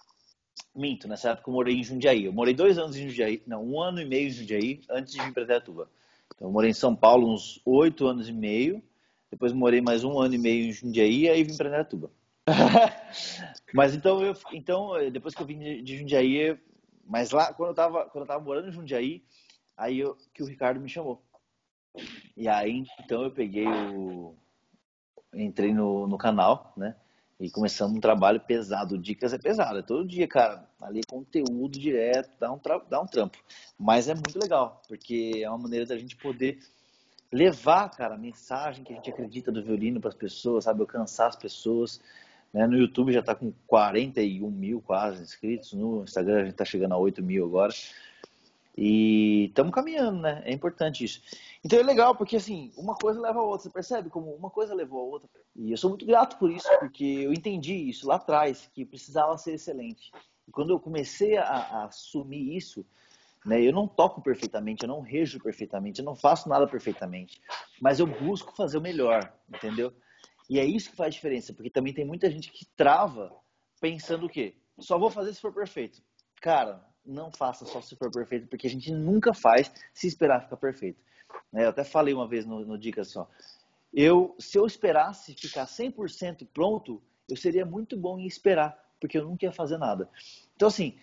[SPEAKER 2] Minto, nessa época eu morei em Jundiaí. Eu morei dois anos em Jundiaí, não, um ano e meio em Jundiaí antes de vir para Indaiatuba. Então, eu morei em São Paulo uns oito anos e meio. Depois morei mais um ano e meio em Jundiaí e aí vim para Indaiatuba. mas então, eu, então, depois que eu vim de Jundiaí, mas lá, quando eu estava quando eu tava morando em Jundiaí, aí eu, que o Ricardo me chamou. E aí, então, eu peguei o... Entrei no, no canal, né? E começamos um trabalho pesado. Dicas é pesado, é todo dia, cara. Ali é conteúdo direto, dá um, dá um trampo. Mas é muito legal, porque é uma maneira da gente poder levar, cara, a mensagem que a gente acredita do violino para as pessoas, sabe? Alcançar as pessoas. Né? No YouTube já está com 41 mil quase inscritos, no Instagram a gente está chegando a 8 mil agora. E estamos caminhando, né? É importante isso. Então é legal, porque assim, uma coisa leva a outra. Você percebe como uma coisa levou a outra? E eu sou muito grato por isso, porque eu entendi isso lá atrás, que precisava ser excelente. E quando eu comecei a, a assumir isso, né, eu não toco perfeitamente, eu não rejo perfeitamente, eu não faço nada perfeitamente, mas eu busco fazer o melhor, entendeu? E é isso que faz diferença, porque também tem muita gente que trava pensando o quê? Só vou fazer se for perfeito. Cara, não faça só se for perfeito, porque a gente nunca faz se esperar ficar perfeito. Né, eu até falei uma vez no, no Dica só. Eu, se eu esperasse ficar 100% pronto, eu seria muito bom em esperar, porque eu nunca ia fazer nada. Então, assim,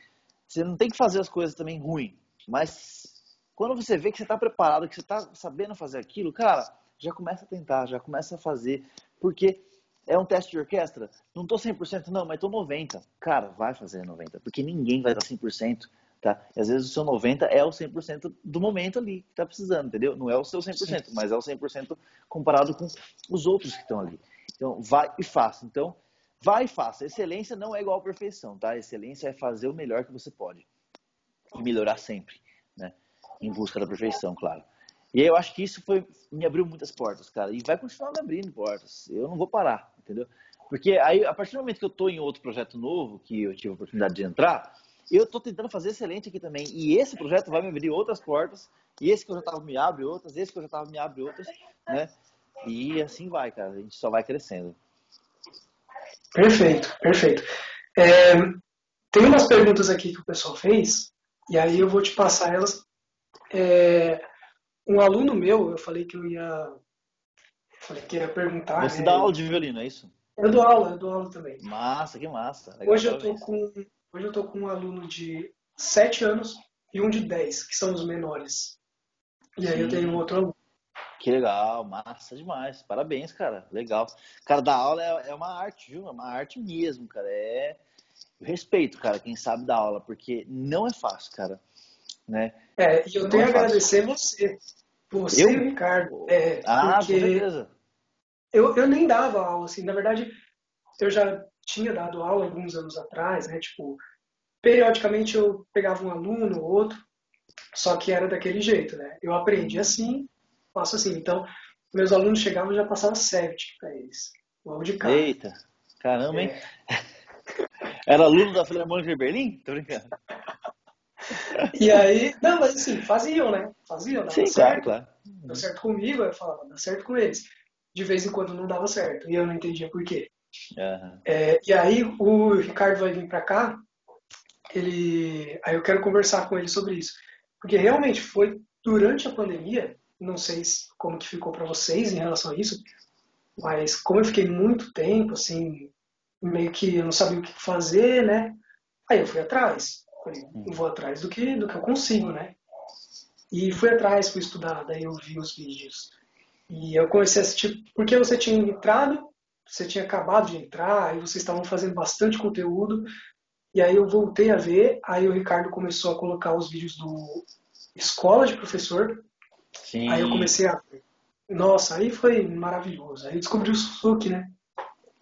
[SPEAKER 2] você não tem que fazer as coisas também ruim, mas quando você vê que você está preparado, que você está sabendo fazer aquilo, cara, já começa a tentar, já começa a fazer, porque é um teste de orquestra, não estou 100% não, mas estou 90%. Cara, vai fazer 90%, porque ninguém vai estar 100%. Tá? E às vezes o seu 90 é o 100% do momento ali que está precisando, entendeu? Não é o seu 100%, Sim. mas é o 100% comparado com os outros que estão ali. Então, vai e faça. Então, vai e faça. Excelência não é igual a perfeição, tá? Excelência é fazer o melhor que você pode e melhorar sempre, né? Em busca da perfeição, claro. E eu acho que isso foi me abriu muitas portas, cara, e vai continuar me abrindo portas. Eu não vou parar, entendeu? Porque aí a partir do momento que eu estou em outro projeto novo, que eu tive a oportunidade de entrar, eu estou tentando fazer excelente aqui também. E esse projeto vai me abrir outras portas. E esse que eu já estava me abre outras. Esse que eu já estava me abre outras. Né? E assim vai, cara. A gente só vai crescendo.
[SPEAKER 1] Perfeito, perfeito. É, tem umas perguntas aqui que o pessoal fez. E aí eu vou te passar elas. É, um aluno meu, eu falei que eu ia. Falei que ia perguntar.
[SPEAKER 2] Você né? dá aula de violino, é isso?
[SPEAKER 1] Eu dou aula, eu dou aula também.
[SPEAKER 2] Massa, que massa.
[SPEAKER 1] Legal, Hoje eu tô com Hoje eu estou com um aluno de 7 anos e um de 10, que são os menores. E aí Sim. eu tenho um outro aluno.
[SPEAKER 2] Que legal, massa demais. Parabéns, cara. Legal. Cara, dar aula é, é uma arte, viu? É uma arte mesmo, cara. É, respeito, cara, quem sabe dar aula, porque não é fácil, cara. Né?
[SPEAKER 1] É, e eu não tenho é a agradecer você. Você eu? e o Ricardo. É,
[SPEAKER 2] ah, com certeza.
[SPEAKER 1] Eu, eu nem dava aula, assim, na verdade, eu já tinha dado aula alguns anos atrás, né? Tipo, periodicamente eu pegava um aluno ou outro, só que era daquele jeito, né? Eu aprendi assim, faço assim. Então, meus alunos chegavam e já passava sete para eles, logo de cara.
[SPEAKER 2] Eita, caramba, hein? É. Era aluno da Filarmônica de Berlim? Tô brincando.
[SPEAKER 1] E aí, não, mas assim, faziam, né? Faziam, dava
[SPEAKER 2] Sim,
[SPEAKER 1] certo.
[SPEAKER 2] Claro, claro.
[SPEAKER 1] Deu certo comigo, eu falava, dá certo com eles. De vez em quando não dava certo, e eu não entendia por quê. Uhum. É, e aí o Ricardo vai vir para cá, ele, aí eu quero conversar com ele sobre isso, porque realmente foi durante a pandemia, não sei como que ficou para vocês em relação a isso, mas como eu fiquei muito tempo assim, meio que eu não sabia o que fazer, né? Aí eu fui atrás, falei, eu vou atrás do que do que eu consigo, né? E fui atrás, fui estudar, daí eu vi os vídeos. E eu comecei a assistir, porque você tinha entrado você tinha acabado de entrar, e vocês estavam fazendo bastante conteúdo, e aí eu voltei a ver, aí o Ricardo começou a colocar os vídeos do Escola de Professor,
[SPEAKER 2] Sim.
[SPEAKER 1] aí eu comecei a nossa, aí foi maravilhoso, aí eu descobri o Suzuki, né?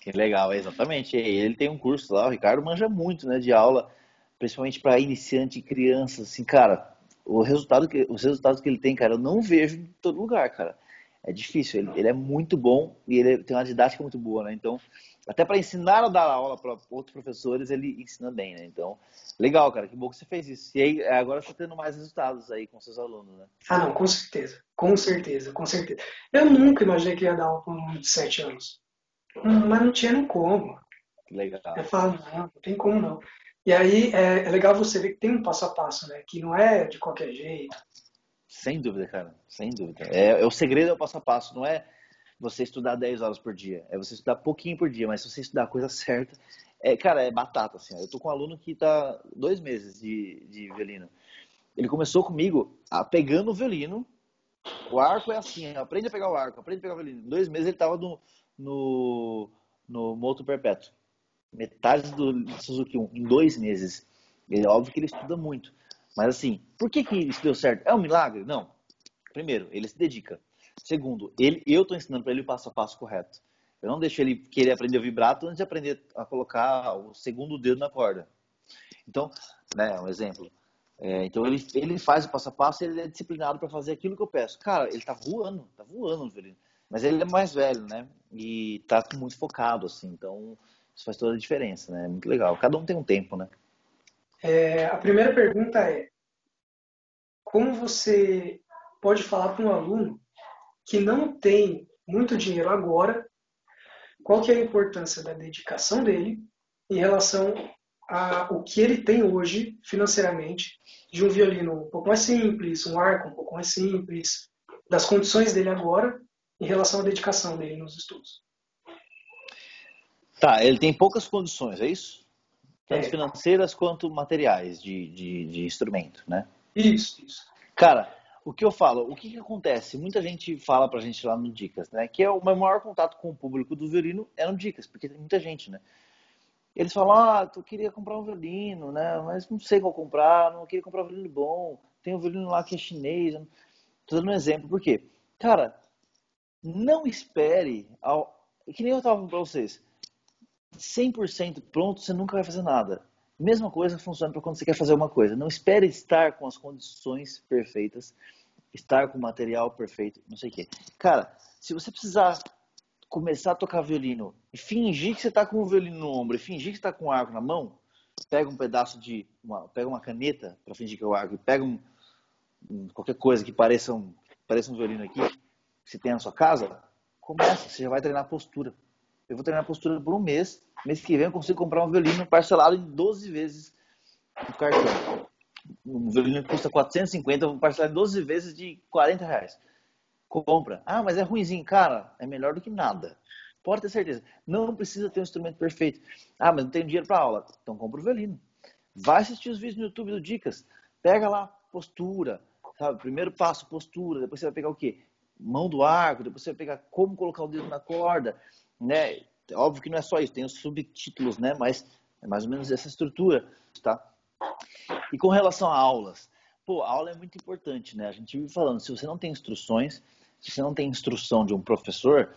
[SPEAKER 2] Que legal, exatamente, ele tem um curso lá, o Ricardo manja muito, né, de aula, principalmente para iniciante e crianças, assim, cara, o resultado que, os resultados que ele tem, cara, eu não vejo em todo lugar, cara é difícil. Ele, ele, é muito bom e ele tem uma didática muito boa, né? Então, até para ensinar a dar aula para outros professores, ele ensina bem, né? Então, legal, cara. Que bom que você fez isso. E aí, agora está tendo mais resultados aí com seus alunos, né?
[SPEAKER 1] Ah, não, com certeza. Com certeza, com certeza. Eu nunca imaginei que ia dar aula para um de 7 anos. Mas não tinha nem como.
[SPEAKER 2] Legal.
[SPEAKER 1] Eu falo, não, não tem como não. E aí é, é legal você ver que tem um passo a passo, né? Que não é de qualquer jeito.
[SPEAKER 2] Sem dúvida, cara. Sem dúvida. É, é, o segredo é o passo a passo, não é você estudar 10 horas por dia. É você estudar pouquinho por dia, mas se você estudar a coisa certa. É, cara, é batata, assim. Eu tô com um aluno que tá dois meses de, de violino. Ele começou comigo a, pegando o violino. O arco é assim, aprende a pegar o arco, aprende a pegar o violino. Em dois meses ele tava no, no, no moto perpétuo. Metade do Suzuki 1, em dois meses. É óbvio que ele estuda muito. Mas assim, por que, que isso deu certo? É um milagre? Não. Primeiro, ele se dedica. Segundo, ele, eu estou ensinando para ele o passo a passo correto. Eu não deixo ele querer aprender o vibrato antes de aprender a colocar o segundo dedo na corda. Então, né, um exemplo. É, então ele, ele faz o passo a passo e ele é disciplinado para fazer aquilo que eu peço. Cara, ele está voando, está voando no violino. Mas ele é mais velho, né? E está muito focado, assim. Então, isso faz toda a diferença, né? É muito legal. Cada um tem um tempo, né?
[SPEAKER 1] É, a primeira pergunta é: como você pode falar para um aluno que não tem muito dinheiro agora, qual que é a importância da dedicação dele em relação ao que ele tem hoje financeiramente de um violino um pouco mais simples, um arco um pouco mais simples, das condições dele agora em relação à dedicação dele nos estudos.
[SPEAKER 2] Tá, ele tem poucas condições, é isso? tanto é. financeiras quanto materiais de, de, de, instrumento, né?
[SPEAKER 1] Isso, isso.
[SPEAKER 2] Cara, o que eu falo, o que, que acontece? Muita gente fala pra gente lá no Dicas, né? Que é o meu maior contato com o público do violino é no Dicas, porque tem muita gente, né? Eles falam, ah, tu queria comprar um violino, né? Mas não sei qual comprar, não queria comprar um violino bom. Tem um violino lá que é chinês. Tô dando um exemplo, por quê? Cara, não espere ao... Que nem eu tava falando pra vocês 100% pronto, você nunca vai fazer nada. Mesma coisa funciona para quando você quer fazer uma coisa. Não espere estar com as condições perfeitas, estar com o material perfeito, não sei o quê. Cara, se você precisar começar a tocar violino e fingir que você está com o violino no ombro e fingir que está com o arco na mão, pega um pedaço de uma, pega uma caneta para fingir que é o arco e pega um, um, qualquer coisa que pareça um, pareça um violino aqui que você tem na sua casa, começa, você já vai treinar a postura. Eu vou treinar postura por um mês. Mês que vem eu consigo comprar um violino parcelado em 12 vezes no cartão. Um violino que custa 450, eu vou parcelar em 12 vezes de 40 reais. Compra. Ah, mas é ruimzinho. Cara, é melhor do que nada. Pode ter certeza. Não precisa ter um instrumento perfeito. Ah, mas não tenho dinheiro para aula. Então compra o violino. Vai assistir os vídeos no YouTube do Dicas. Pega lá postura, sabe? Primeiro passo, postura. Depois você vai pegar o quê? Mão do arco. Depois você vai pegar como colocar o dedo na corda né? Óbvio que não é só isso, tem os subtítulos, né? Mas É mais ou menos essa estrutura, tá? E com relação a aulas, pô, a aula é muito importante, né? A gente vive falando, se você não tem instruções, se você não tem instrução de um professor,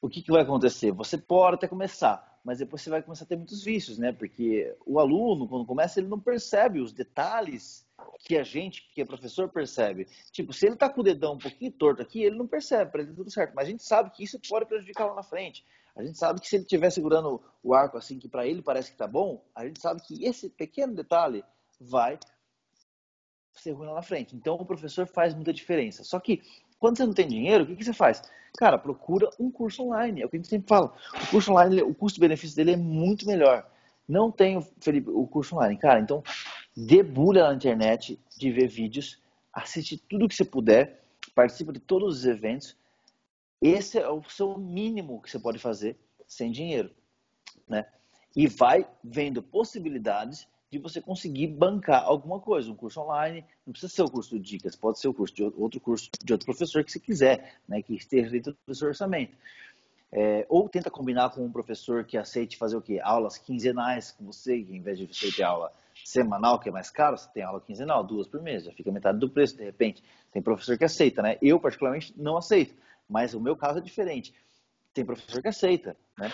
[SPEAKER 2] o que, que vai acontecer? Você pode até começar, mas depois você vai começar a ter muitos vícios, né? Porque o aluno, quando começa, ele não percebe os detalhes que a gente, que é professor, percebe. Tipo, se ele tá com o dedão um pouquinho torto aqui, ele não percebe, para ele tá tudo certo. Mas a gente sabe que isso pode prejudicar lá na frente. A gente sabe que se ele estiver segurando o arco assim, que para ele parece que tá bom, a gente sabe que esse pequeno detalhe vai ser ruim lá na frente. Então, o professor faz muita diferença. Só que, quando você não tem dinheiro, o que, que você faz? Cara, procura um curso online. É o que a gente sempre fala. O curso online, o custo-benefício dele é muito melhor. Não tenho, Felipe, o curso online. Cara, então, debulha na internet de ver vídeos, assiste tudo que você puder, participa de todos os eventos. Esse é o seu mínimo que você pode fazer sem dinheiro, né? E vai vendo possibilidades de você conseguir bancar alguma coisa, um curso online, não precisa ser o curso de dicas, pode ser o curso de outro curso de outro professor que você quiser, né, que esteja dentro do seu orçamento. É, ou tenta combinar com um professor que aceite fazer o quê? Aulas quinzenais com você, que em vez de você ter aula semanal, que é mais caro, você tem aula quinzenal, duas por mês, já fica metade do preço, de repente. Tem professor que aceita, né? Eu, particularmente, não aceito, mas o meu caso é diferente. Tem professor que aceita, né?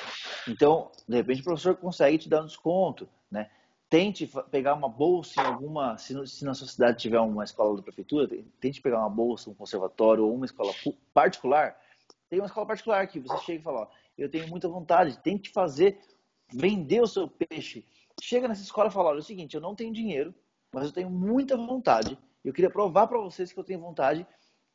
[SPEAKER 2] Então, de repente, o professor consegue te dar um desconto, né? tente pegar uma bolsa em alguma, se, na sua cidade tiver uma escola da prefeitura, tente pegar uma bolsa, um conservatório ou uma escola particular. Tem uma escola particular que você chega e fala, ó, eu tenho muita vontade, tente fazer, vender o seu peixe. Chega nessa escola e fala, olha, é o seguinte, eu não tenho dinheiro, mas eu tenho muita vontade. Eu queria provar para vocês que eu tenho vontade.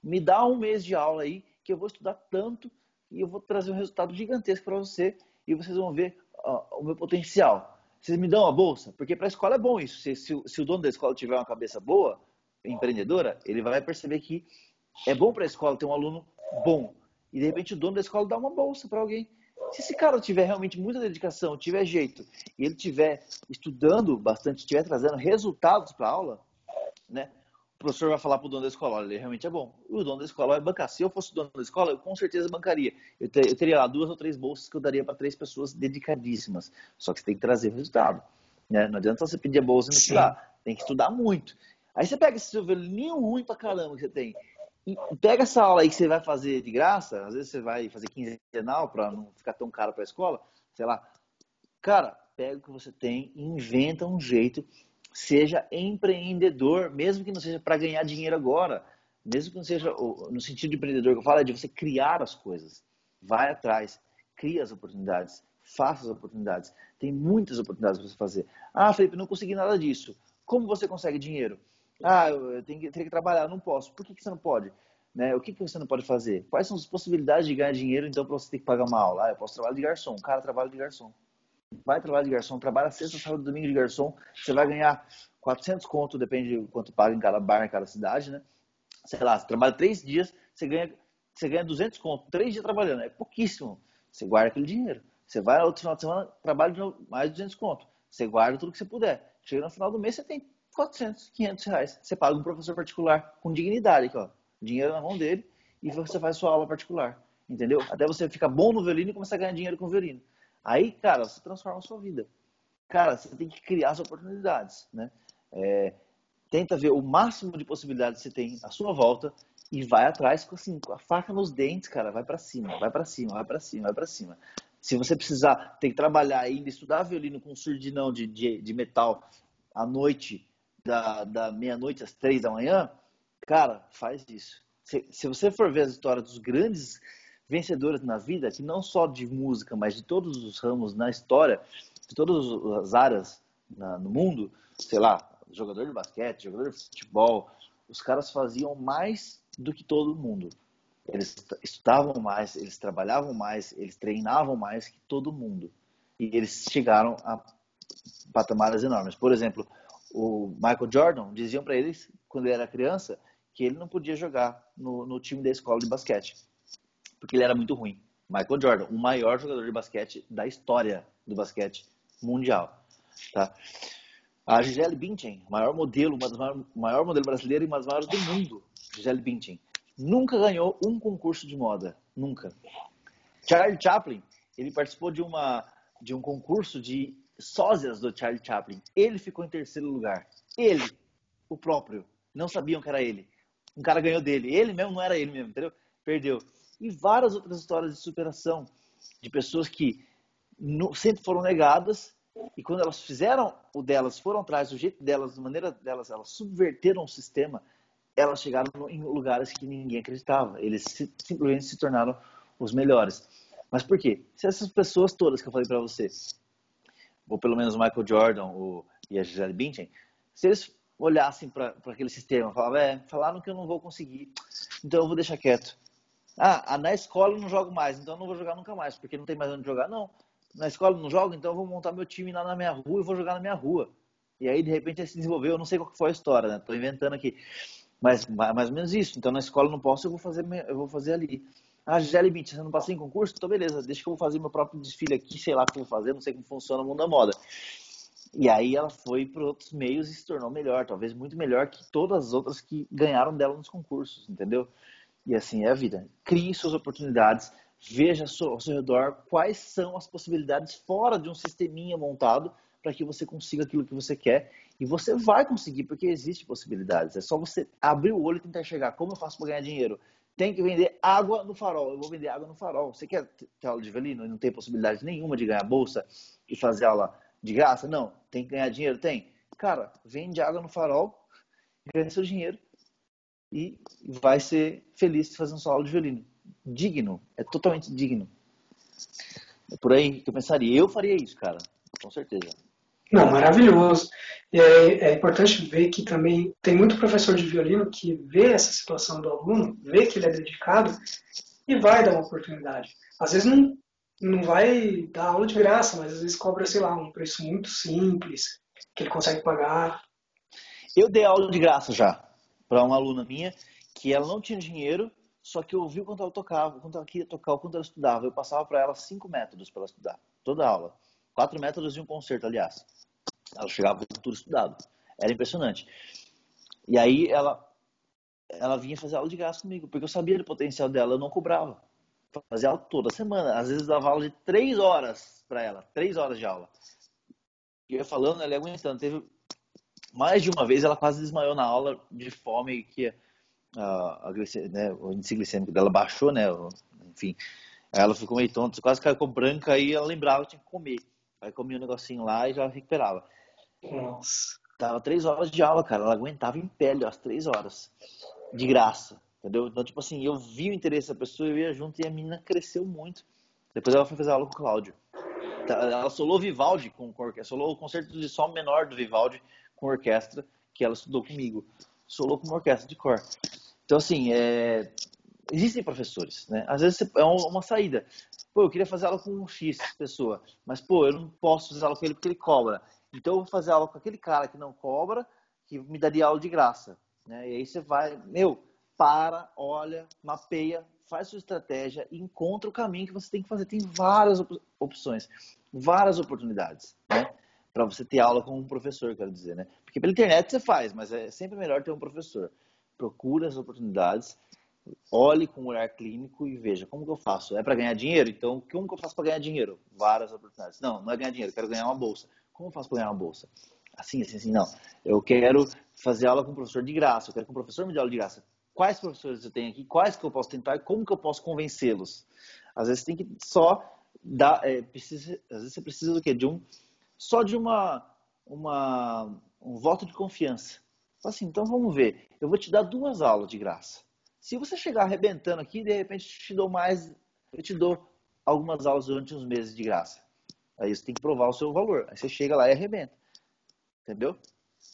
[SPEAKER 2] Me dá um mês de aula aí, que eu vou estudar tanto e eu vou trazer um resultado gigantesco para você e vocês vão ver ó, o meu potencial vocês me dão a bolsa? Porque para a escola é bom isso. Se, se, se, o dono da escola tiver uma cabeça boa, empreendedora, ele vai perceber que é bom para a escola ter um aluno bom. E de repente o dono da escola dá uma bolsa para alguém. Se esse cara tiver realmente muita dedicação, tiver jeito, e ele tiver estudando bastante, estiver trazendo resultados para a aula, né? o professor vai falar para o dono da escola, olha, ele realmente é bom. E o dono da escola vai bancar. Se eu fosse dono da escola, eu com certeza bancaria. Eu, ter, eu teria lá duas ou três bolsas que eu daria para três pessoas dedicadíssimas. Só que você tem que trazer resultado. Né? Não adianta você pedir a bolsa e não estudar. Tem que estudar muito. Aí você pega esse seu velhinho ruim pra caramba que você tem pega essa aula aí que você vai fazer de graça, às vezes você vai fazer quinzenal para não ficar tão caro para a escola, sei lá. Cara, pega o que você tem inventa um jeito seja empreendedor, mesmo que não seja para ganhar dinheiro agora, mesmo que não seja no sentido de empreendedor que eu falo, é de você criar as coisas. Vai atrás, cria as oportunidades, faça as oportunidades. Tem muitas oportunidades para você fazer. Ah, Felipe, não consegui nada disso. Como você consegue dinheiro? Ah, eu tenho que, tenho que trabalhar, não posso. Por que, que você não pode? Né? O que, que você não pode fazer? Quais são as possibilidades de ganhar dinheiro, então, para você ter que pagar uma aula? Ah, eu posso trabalhar de garçom. Cara trabalha de garçom vai trabalhar de garçom, trabalha sexta, sábado, domingo de garçom, você vai ganhar 400 conto, depende de quanto paga em cada bar, em cada cidade, né? Sei lá, você trabalha três dias, você ganha, você ganha 200 conto, três dias trabalhando, é pouquíssimo. Você guarda aquele dinheiro. Você vai no outro final de semana, trabalha de novo, mais 200 conto. Você guarda tudo que você puder. Chega no final do mês, você tem 400, 500 reais. Você paga um professor particular com dignidade, aqui, ó. Dinheiro na mão dele e você faz sua aula particular. Entendeu? Até você ficar bom no violino e começar a ganhar dinheiro com o violino. Aí, cara, você transforma a sua vida. Cara, você tem que criar as oportunidades, né? É, tenta ver o máximo de possibilidades que você tem à sua volta e vai atrás com, assim, com a faca nos dentes, cara. Vai para cima, vai para cima, vai para cima, vai para cima. Se você precisar, tem que trabalhar ainda, estudar violino com surdinão de, de, de metal à noite, da, da meia-noite às três da manhã, cara, faz isso. Se, se você for ver as histórias dos grandes vencedoras na vida, que não só de música, mas de todos os ramos na história, de todas as áreas na, no mundo, sei lá, jogador de basquete, jogador de futebol, os caras faziam mais do que todo mundo. Eles estudavam mais, eles trabalhavam mais, eles treinavam mais que todo mundo. E eles chegaram a patamares enormes. Por exemplo, o Michael Jordan diziam para eles, quando ele era criança, que ele não podia jogar no, no time da escola de basquete porque ele era muito ruim. Michael Jordan, o maior jogador de basquete da história do basquete mundial. Tá? A Gisele Bündchen, maior modelo, uma das maior, maior modelo brasileira e uma das maiores do mundo, Gisele Bündchen, nunca ganhou um concurso de moda, nunca. Charlie Chaplin, ele participou de uma de um concurso de sósias do Charlie Chaplin. Ele ficou em terceiro lugar. Ele, o próprio. Não sabiam que era ele. Um cara ganhou dele. Ele mesmo não era ele mesmo, entendeu? Perdeu. E várias outras histórias de superação de pessoas que sempre foram negadas e quando elas fizeram o delas, foram atrás do jeito delas, da maneira delas, elas subverteram o sistema, elas chegaram em lugares que ninguém acreditava. Eles simplesmente se tornaram os melhores. Mas por quê? Se essas pessoas todas que eu falei para você, ou pelo menos o Michael Jordan o, e a Gisele Bündchen, se eles olhassem para aquele sistema, falavam, é, falaram que eu não vou conseguir, então eu vou deixar quieto. Ah, na escola eu não jogo mais, então eu não vou jogar nunca mais, porque não tem mais onde jogar. Não, na escola eu não jogo, então eu vou montar meu time lá na minha rua e vou jogar na minha rua. E aí, de repente, ele se desenvolveu, eu não sei qual foi a história, né? Tô inventando aqui. Mas mais ou menos isso. Então, na escola eu não posso, eu vou fazer, eu vou fazer ali. Ah, Gisele Bint, você não passei em concurso? Então, beleza, deixa que eu vou fazer meu próprio desfile aqui, sei lá o que eu vou fazer, não sei como funciona o mundo da moda. E aí ela foi para outros meios e se tornou melhor, talvez muito melhor que todas as outras que ganharam dela nos concursos, entendeu? E assim é a vida. Crie suas oportunidades, veja ao seu redor quais são as possibilidades fora de um sisteminha montado para que você consiga aquilo que você quer. E você vai conseguir, porque existem possibilidades. É só você abrir o olho e tentar chegar. Como eu faço para ganhar dinheiro? Tem que vender água no farol. Eu vou vender água no farol. Você quer ter aula de violino e não tem possibilidade nenhuma de ganhar bolsa e fazer aula de graça? Não. Tem que ganhar dinheiro? Tem. Cara, vende água no farol, ganha seu dinheiro e vai ser feliz fazendo sua aula de violino. Digno, é totalmente digno. É por aí que eu pensaria. Eu faria isso, cara, com certeza.
[SPEAKER 1] Não, maravilhoso. É, é, importante ver que também tem muito professor de violino que vê essa situação do aluno, vê que ele é dedicado e vai dar uma oportunidade. Às vezes não, não vai dar aula de graça, mas às vezes cobra, sei lá, um preço muito simples, que ele consegue pagar.
[SPEAKER 2] Eu dei aula de graça já para uma aluna minha que ela não tinha dinheiro, só que eu ouvi quanto ela tocava, quanto ela queria tocar, quanto ela estudava. Eu passava para ela cinco métodos para ela estudar, toda aula. Quatro métodos e um concerto, aliás. Ela chegava com tudo estudado. Era impressionante. E aí ela, ela vinha fazer aula de graça comigo, porque eu sabia do potencial dela, eu não cobrava. Fazia aula toda semana. Às vezes dava aula de três horas para ela, três horas de aula. E eu falando, ela aguentando. Teve mais de uma vez ela quase desmaiou na aula de fome que a, a né, o índice glicêmico dela baixou, né? Enfim, ela ficou meio tonta, quase caiu branca e ela lembrava que tinha que comer. Aí comia um negocinho lá e já recuperava.
[SPEAKER 1] Nossa.
[SPEAKER 2] Tava três horas de aula, cara. Ela aguentava em pele as três horas. De graça. Entendeu? Então, tipo assim, eu vi o interesse da pessoa, eu ia junto e a menina cresceu muito. Depois ela foi fazer aula com o Cláudio. Tá, ela solou Vivaldi com, com orquestra, solou o concerto de sol menor do Vivaldi com orquestra, que ela estudou comigo. Solou com uma orquestra de cor. Então, assim, é... existem professores, né? Às vezes é uma saída. Pô, eu queria fazer aula com um X pessoa, mas, pô, eu não posso fazer aula com ele porque ele cobra. Então, eu vou fazer aula com aquele cara que não cobra, que me daria aula de graça. Né? E aí você vai, meu, para, olha, mapeia, faz sua estratégia e encontra o caminho que você tem que fazer. Tem várias op opções, várias oportunidades, né? Para você ter aula com um professor, quero dizer, né? Porque pela internet você faz, mas é sempre melhor ter um professor procure as oportunidades, olhe com um olhar clínico e veja como que eu faço. É para ganhar dinheiro? Então, como que eu faço para ganhar dinheiro? Várias oportunidades. Não, não é ganhar dinheiro, quero ganhar uma bolsa. Como eu faço para ganhar uma bolsa? Assim, assim, assim, não. Eu quero fazer aula com um professor de graça, eu quero que o professor me dê aula de graça. Quais professores eu tenho aqui? Quais que eu posso tentar? Como que eu posso convencê-los? Às vezes tem que só dar, é, precisa, às vezes você precisa do quê? De um, só de uma, uma, um voto de confiança. Assim, então vamos ver. Eu vou te dar duas aulas de graça. Se você chegar arrebentando aqui, de repente eu te dou mais, eu te dou algumas aulas durante uns meses de graça. Aí você tem que provar o seu valor. Aí você chega lá e arrebenta. Entendeu?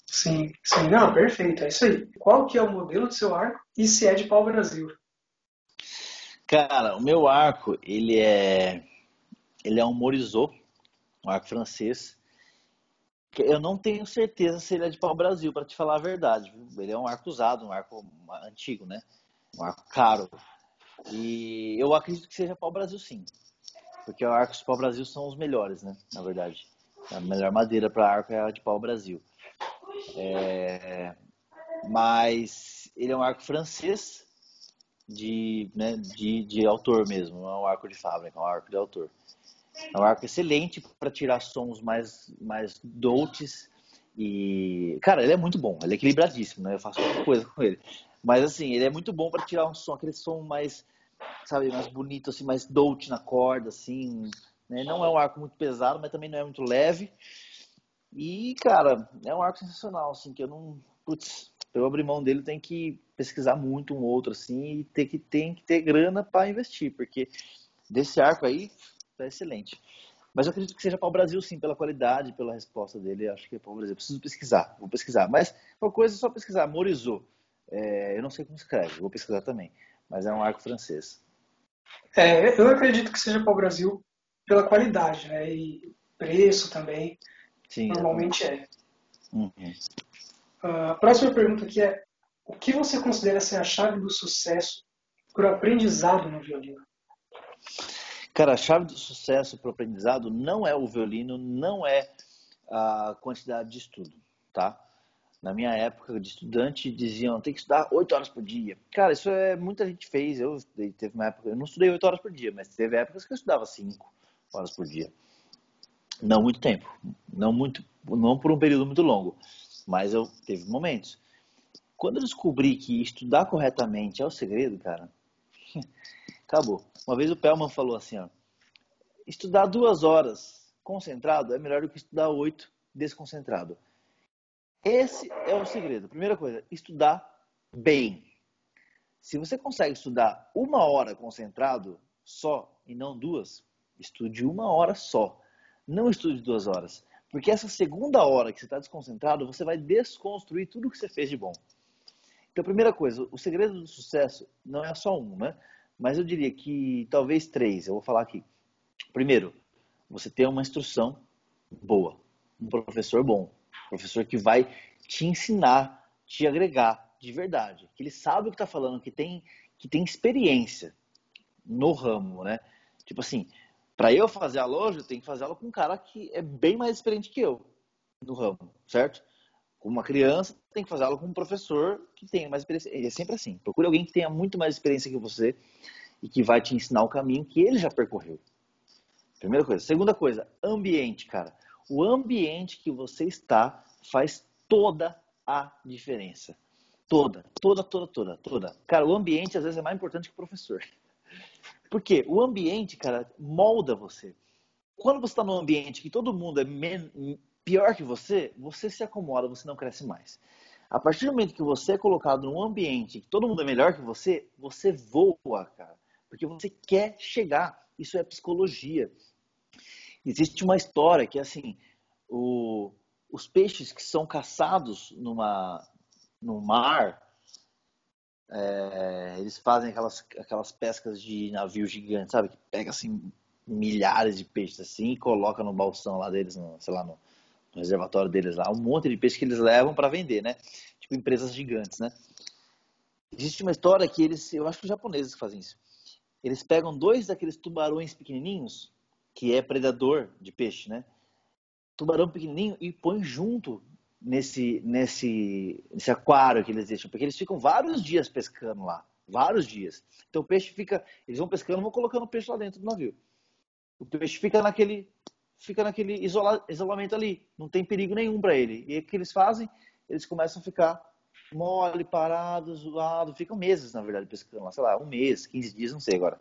[SPEAKER 1] Sim, sim, não, perfeito, é isso aí. Qual que é o modelo do seu arco e se é de pau-brasil?
[SPEAKER 2] Cara, o meu arco, ele é ele é um Morizot, um arco francês, eu não tenho certeza se ele é de pau-brasil, para te falar a verdade. Ele é um arco usado, um arco antigo, né? Um arco caro. E eu acredito que seja pau-brasil sim. Porque os arcos de pau-brasil são os melhores, né? Na verdade. A melhor madeira para arco é a de pau-brasil. É... Mas ele é um arco francês de, né, de, de autor mesmo, não é um arco de fábrica, é um arco de autor. É um arco excelente para tirar sons mais, mais dolces. E, cara, ele é muito bom, ele é equilibradíssimo, né? Eu faço qualquer coisa com ele. Mas, assim, ele é muito bom para tirar um som, aquele som mais, sabe, mais bonito, assim, mais dolce na corda, assim. Né? Não é um arco muito pesado, mas também não é muito leve. E, cara, é um arco sensacional, assim, que eu não. Putz, eu abrir mão dele, tem que pesquisar muito um outro, assim, e ter que, tem que ter grana para investir, porque desse arco aí, tá excelente. Mas eu acredito que seja para o Brasil, sim, pela qualidade, pela resposta dele. Acho que é para o Brasil. Preciso pesquisar, vou pesquisar. Mas uma coisa é só pesquisar. Morizot. É, eu não sei como escreve, vou pesquisar também. Mas é um arco francês.
[SPEAKER 1] É, eu acredito que seja para o Brasil pela qualidade, né? E preço também. Sim, normalmente é. Uhum. Uh, a próxima pergunta aqui é: o que você considera ser a chave do sucesso para o aprendizado no violino?
[SPEAKER 2] Cara, a chave do sucesso para o aprendizado não é o violino, não é a quantidade de estudo, tá? Na minha época de estudante, diziam tem que estudar oito horas por dia. Cara, isso é muita gente fez. Eu teve uma época, eu não estudei oito horas por dia, mas teve épocas que eu estudava cinco horas por dia. Não muito tempo, não muito, não por um período muito longo, mas eu teve momentos. Quando eu descobri que estudar corretamente é o segredo, cara, Acabou. Uma vez o Pellman falou assim, ó, estudar duas horas concentrado é melhor do que estudar oito desconcentrado. Esse é o segredo. Primeira coisa, estudar bem. Se você consegue estudar uma hora concentrado só e não duas, estude uma hora só. Não estude duas horas. Porque essa segunda hora que você está desconcentrado, você vai desconstruir tudo que você fez de bom. Então, primeira coisa, o segredo do sucesso não é só um, né? Mas eu diria que talvez três. Eu vou falar aqui. Primeiro, você ter uma instrução boa, um professor bom, professor que vai te ensinar, te agregar de verdade, que ele sabe o que está falando, que tem que tem experiência no ramo, né? Tipo assim, para eu fazer a loja, eu tenho que fazer ela com um cara que é bem mais experiente que eu no ramo, certo? com uma criança, tem que fazer aula com um professor que tenha mais experiência. É sempre assim. Procure alguém que tenha muito mais experiência que você e que vai te ensinar o caminho que ele já percorreu. Primeira coisa. Segunda coisa, ambiente, cara. O ambiente que você está faz toda a diferença. Toda, toda, toda, toda, toda. Cara, o ambiente às vezes é mais importante que o professor. Por quê? O ambiente, cara, molda você. Quando você está num ambiente que todo mundo é pior que você, você se acomoda, você não cresce mais. A partir do momento que você é colocado num ambiente que todo mundo é melhor que você, você voa, cara. Porque você quer chegar. Isso é psicologia. Existe uma história que, assim, o, os peixes que são caçados numa, no mar, é, eles fazem aquelas, aquelas pescas de navio gigante, sabe? Que pega, assim, milhares de peixes, assim, e coloca no balsão lá deles, no, sei lá, no, no reservatório deles lá, um monte de peixe que eles levam para vender, né? Tipo empresas gigantes, né? Existe uma história que eles, eu acho que os japoneses fazem isso. Eles pegam dois daqueles tubarões pequenininhos, que é predador de peixe, né? Tubarão pequenininho e põe junto nesse nesse nesse aquário que eles deixam, porque eles ficam vários dias pescando lá, vários dias. Então o peixe fica, eles vão pescando, vão colocando o peixe lá dentro do navio. O peixe fica naquele fica naquele isola, isolamento ali, não tem perigo nenhum para ele. E o que eles fazem? Eles começam a ficar mole, parado, zoado, ficam meses, na verdade, pescando lá, sei lá, um mês, 15 dias, não sei agora.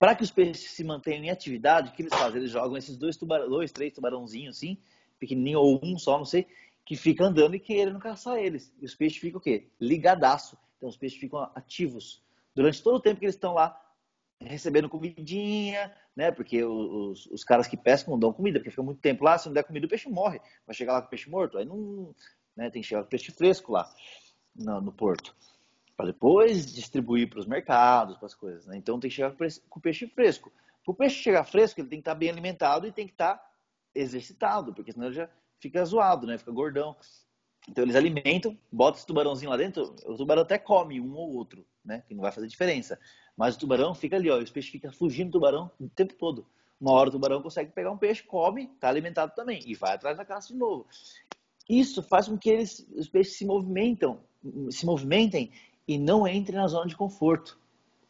[SPEAKER 2] Para que os peixes se mantenham em atividade, o que eles fazem? Eles jogam esses dois, dois três tubarãozinhos assim, pequenininho, ou um só, não sei, que fica andando e querendo caçar eles. E os peixes ficam o quê? Ligadaço. Então os peixes ficam ativos. Durante todo o tempo que eles estão lá recebendo comidinha, né? Porque os, os caras que pescam não dão comida, porque fica muito tempo lá, se não der comida o peixe morre. Vai chegar lá com o peixe morto, aí não, né? Tem que chegar com o peixe fresco lá no, no porto, para depois distribuir para os mercados, para as coisas. Né? Então tem que chegar com o peixe fresco. Para o peixe chegar fresco, ele tem que estar tá bem alimentado e tem que estar tá exercitado, porque senão ele já fica zoado, né? Fica gordão. Então eles alimentam, botam esse tubarãozinho lá dentro, o tubarão até come um ou outro, né? Que não vai fazer diferença. Mas o tubarão fica ali, ó, os peixes ficam fugindo do tubarão o tempo todo. Uma hora o tubarão consegue pegar um peixe, come, está alimentado também e vai atrás da caça de novo. Isso faz com que eles, os peixes se movimentam, se movimentem e não entrem na zona de conforto.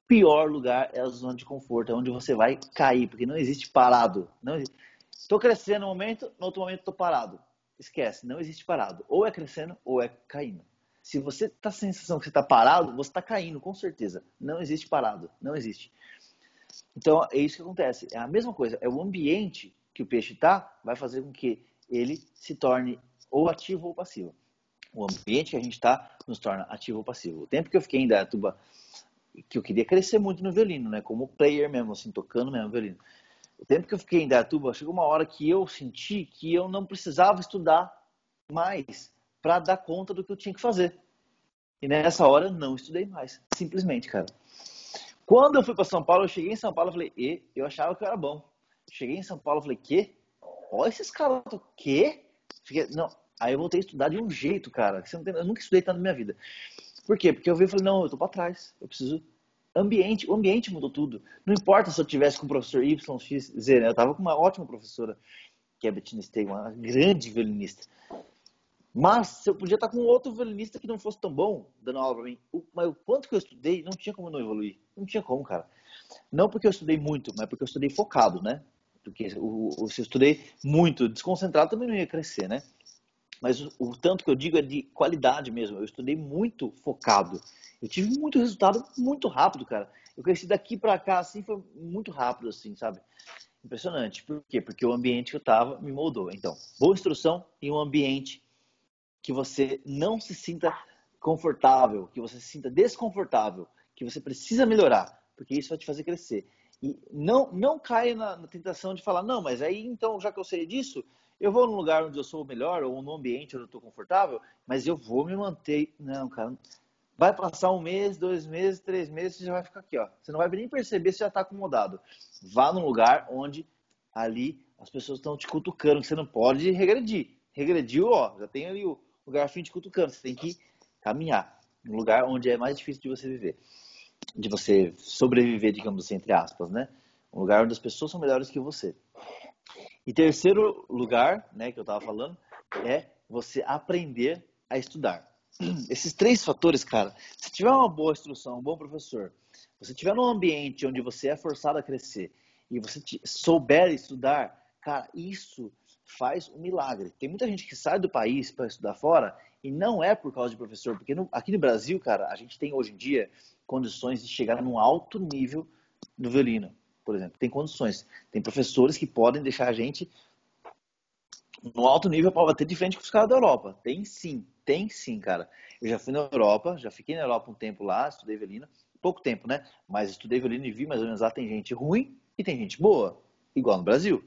[SPEAKER 2] pior lugar é a zona de conforto, é onde você vai cair, porque não existe parado. Estou crescendo no momento, no outro momento estou parado. Esquece, não existe parado. Ou é crescendo ou é caindo. Se você está a sensação que você está parado, você está caindo, com certeza. Não existe parado, não existe. Então, é isso que acontece. É a mesma coisa. É o ambiente que o peixe está, vai fazer com que ele se torne ou ativo ou passivo. O ambiente que a gente está nos torna ativo ou passivo. O tempo que eu fiquei em Dayatuba, que eu queria crescer muito no violino, né? Como player mesmo, assim, tocando mesmo violino. O tempo que eu fiquei em Dayatuba, chegou uma hora que eu senti que eu não precisava estudar mais para dar conta do que eu tinha que fazer. E nessa hora não estudei mais, simplesmente, cara. Quando eu fui para São Paulo, eu cheguei em São Paulo, eu falei, e eu achava que eu era bom. Cheguei em São Paulo, eu falei, que? Olha esses caras, que? Fiquei, não. Aí eu voltei a estudar de um jeito, cara. Tem, eu nunca estudei tanto na minha vida. Por quê? Porque eu vi e falei, não, eu tô para trás. Eu preciso ambiente, o ambiente mudou tudo. Não importa se eu tivesse com o professor Y, X, Z, né? Eu tava com uma ótima professora, que é a Bettina uma grande violinista. Mas eu podia estar com outro violinista que não fosse tão bom dando aula para mim. O, mas o quanto que eu estudei, não tinha como não evoluir. Não tinha como, cara. Não porque eu estudei muito, mas porque eu estudei focado, né? Porque o, o, se eu estudei muito desconcentrado, também não ia crescer, né? Mas o, o tanto que eu digo é de qualidade mesmo. Eu estudei muito focado. Eu tive muito resultado muito rápido, cara. Eu cresci daqui para cá, assim, foi muito rápido, assim, sabe? Impressionante. Por quê? Porque o ambiente que eu tava me moldou. Então, boa instrução e um ambiente que você não se sinta confortável, que você se sinta desconfortável, que você precisa melhorar, porque isso vai te fazer crescer. E não, não caia na, na, tentação de falar, não, mas aí então, já que eu sei disso, eu vou num lugar onde eu sou melhor, ou num ambiente onde eu estou confortável, mas eu vou me manter. Não, cara. Vai passar um mês, dois meses, três meses, você já vai ficar aqui, ó. Você não vai nem perceber se já está acomodado. Vá num lugar onde ali as pessoas estão te cutucando, que você não pode regredir. Regrediu, ó, já tem ali o, o garfinho te cutucando. Você tem que caminhar num lugar onde é mais difícil de você viver de você sobreviver, digamos assim, entre aspas, né? Um lugar onde as pessoas são melhores que você. E terceiro lugar, né, que eu estava falando, é você aprender a estudar. Esses três fatores, cara, se tiver uma boa instrução, um bom professor, você tiver num ambiente onde você é forçado a crescer e você souber estudar, cara, isso faz um milagre. Tem muita gente que sai do país para estudar fora e não é por causa de professor, porque no, aqui no Brasil, cara, a gente tem hoje em dia condições de chegar num alto nível no violino, por exemplo. Tem condições. Tem professores que podem deixar a gente no alto nível para bater de frente com os caras da Europa. Tem sim, tem sim, cara. Eu já fui na Europa, já fiquei na Europa um tempo lá, estudei violino. Pouco tempo, né? Mas estudei violino e vi mais ou menos lá tem gente ruim e tem gente boa, igual no Brasil.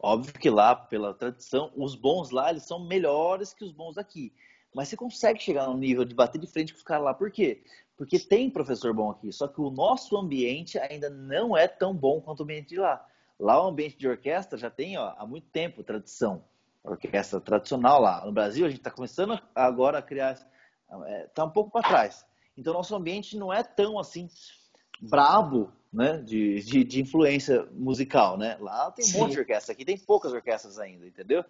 [SPEAKER 2] Óbvio que lá, pela tradição, os bons lá, eles são melhores que os bons aqui. Mas você consegue chegar no nível de bater de frente com os caras lá. Por quê? Porque tem professor bom aqui. Só que o nosso ambiente ainda não é tão bom quanto o ambiente de lá. Lá o ambiente de orquestra já tem ó, há muito tempo tradição. Orquestra tradicional lá. No Brasil, a gente está começando agora a criar. Está é, tá um pouco para trás. Então, nosso ambiente não é tão assim brabo né, de, de, de, influência musical, né? Lá tem um Sim. monte de orquestra, aqui tem poucas orquestras ainda, entendeu?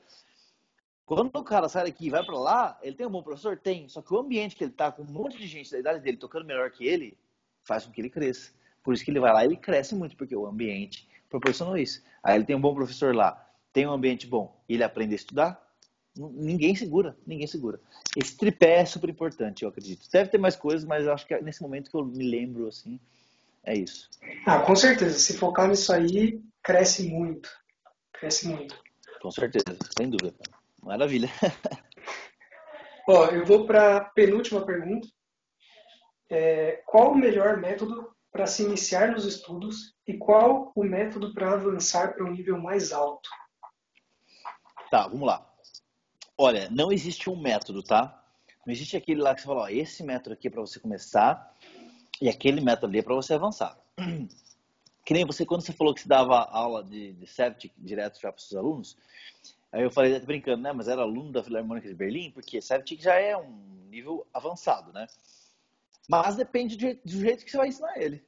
[SPEAKER 2] Quando o cara sai daqui e vai para lá, ele tem um bom professor? Tem. Só que o ambiente que ele tá, com um monte de gente da idade dele tocando melhor que ele, faz com que ele cresça. Por isso que ele vai lá e ele cresce muito, porque o ambiente proporcionou isso. Aí ele tem um bom professor lá, tem um ambiente bom, e ele aprende a estudar, ninguém segura, ninguém segura. Esse tripé é super importante, eu acredito. Deve ter mais coisas, mas eu acho que é nesse momento que eu me lembro, assim, é isso.
[SPEAKER 1] Ah, com certeza. Se focar nisso aí, cresce muito. Cresce muito.
[SPEAKER 2] Com certeza, sem dúvida. Maravilha.
[SPEAKER 1] Ó, eu vou para a penúltima pergunta. É, qual o melhor método para se iniciar nos estudos e qual o método para avançar para um nível mais alto?
[SPEAKER 2] Tá, vamos lá. Olha, não existe um método, tá? Não existe aquele lá que você fala, ó, esse método aqui é para você começar e aquele método ali é para você avançar. Que nem você, quando você falou que você dava aula de, de Septic direto já para os seus alunos, aí eu falei, brincando, né? Mas era aluno da Filarmônica de Berlim, porque Septic já é um nível avançado, né? Mas depende do jeito, que você vai ensinar ele.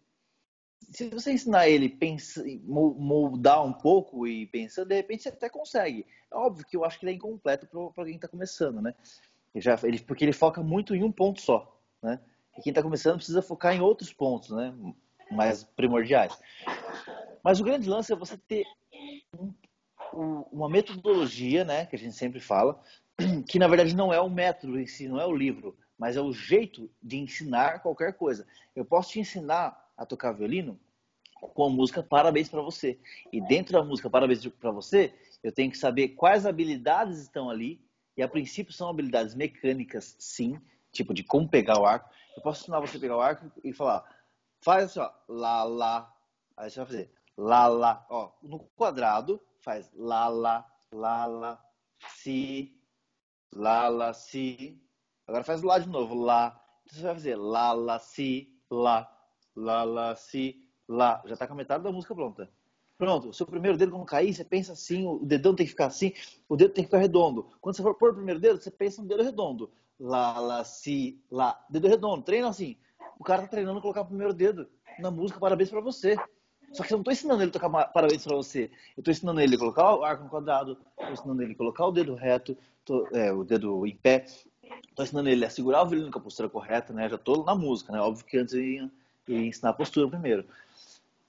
[SPEAKER 2] Se você ensinar ele pensa, moldar um pouco e pensando, de repente você até consegue. É óbvio que eu acho que ele é incompleto para alguém que está começando, né? Ele já, ele, porque ele foca muito em um ponto só, né? E quem está começando precisa focar em outros pontos, né? Mais primordiais. Mas o grande lance é você ter um, um, uma metodologia, né? Que a gente sempre fala, que na verdade não é o método em si, não é o livro, mas é o jeito de ensinar qualquer coisa. Eu posso te ensinar a tocar violino com a música Parabéns para você. E dentro da música Parabéns para você, eu tenho que saber quais habilidades estão ali. E a princípio são habilidades mecânicas, sim, tipo de como pegar o arco. Eu posso ensinar você a pegar o arco e falar, faz assim, ó, lá, lá. Aí você vai fazer lá, lá. Ó, no quadrado, faz lá, lá, si, lá, si. Agora faz lá de novo, lá. Então você vai fazer lá, si, lá, lá, si, lá. Já tá com a metade da música pronta. Pronto, seu primeiro dedo quando cair, você pensa assim, o dedão tem que ficar assim, o dedo tem que ficar redondo. Quando você for pôr o primeiro dedo, você pensa no dedo redondo. Lá, lá, si, lá. Dedo redondo, treina assim. O cara tá treinando colocar o primeiro dedo na música, parabéns para você. Só que eu não tô ensinando ele a tocar parabéns para você. Eu tô ensinando ele a colocar o arco no quadrado, tô ensinando ele a colocar o dedo reto, tô, é, o dedo em pé. Tô ensinando ele a segurar o violino com a postura correta, né? Já tô na música, né? Óbvio que antes eu ia, ia ensinar a postura primeiro.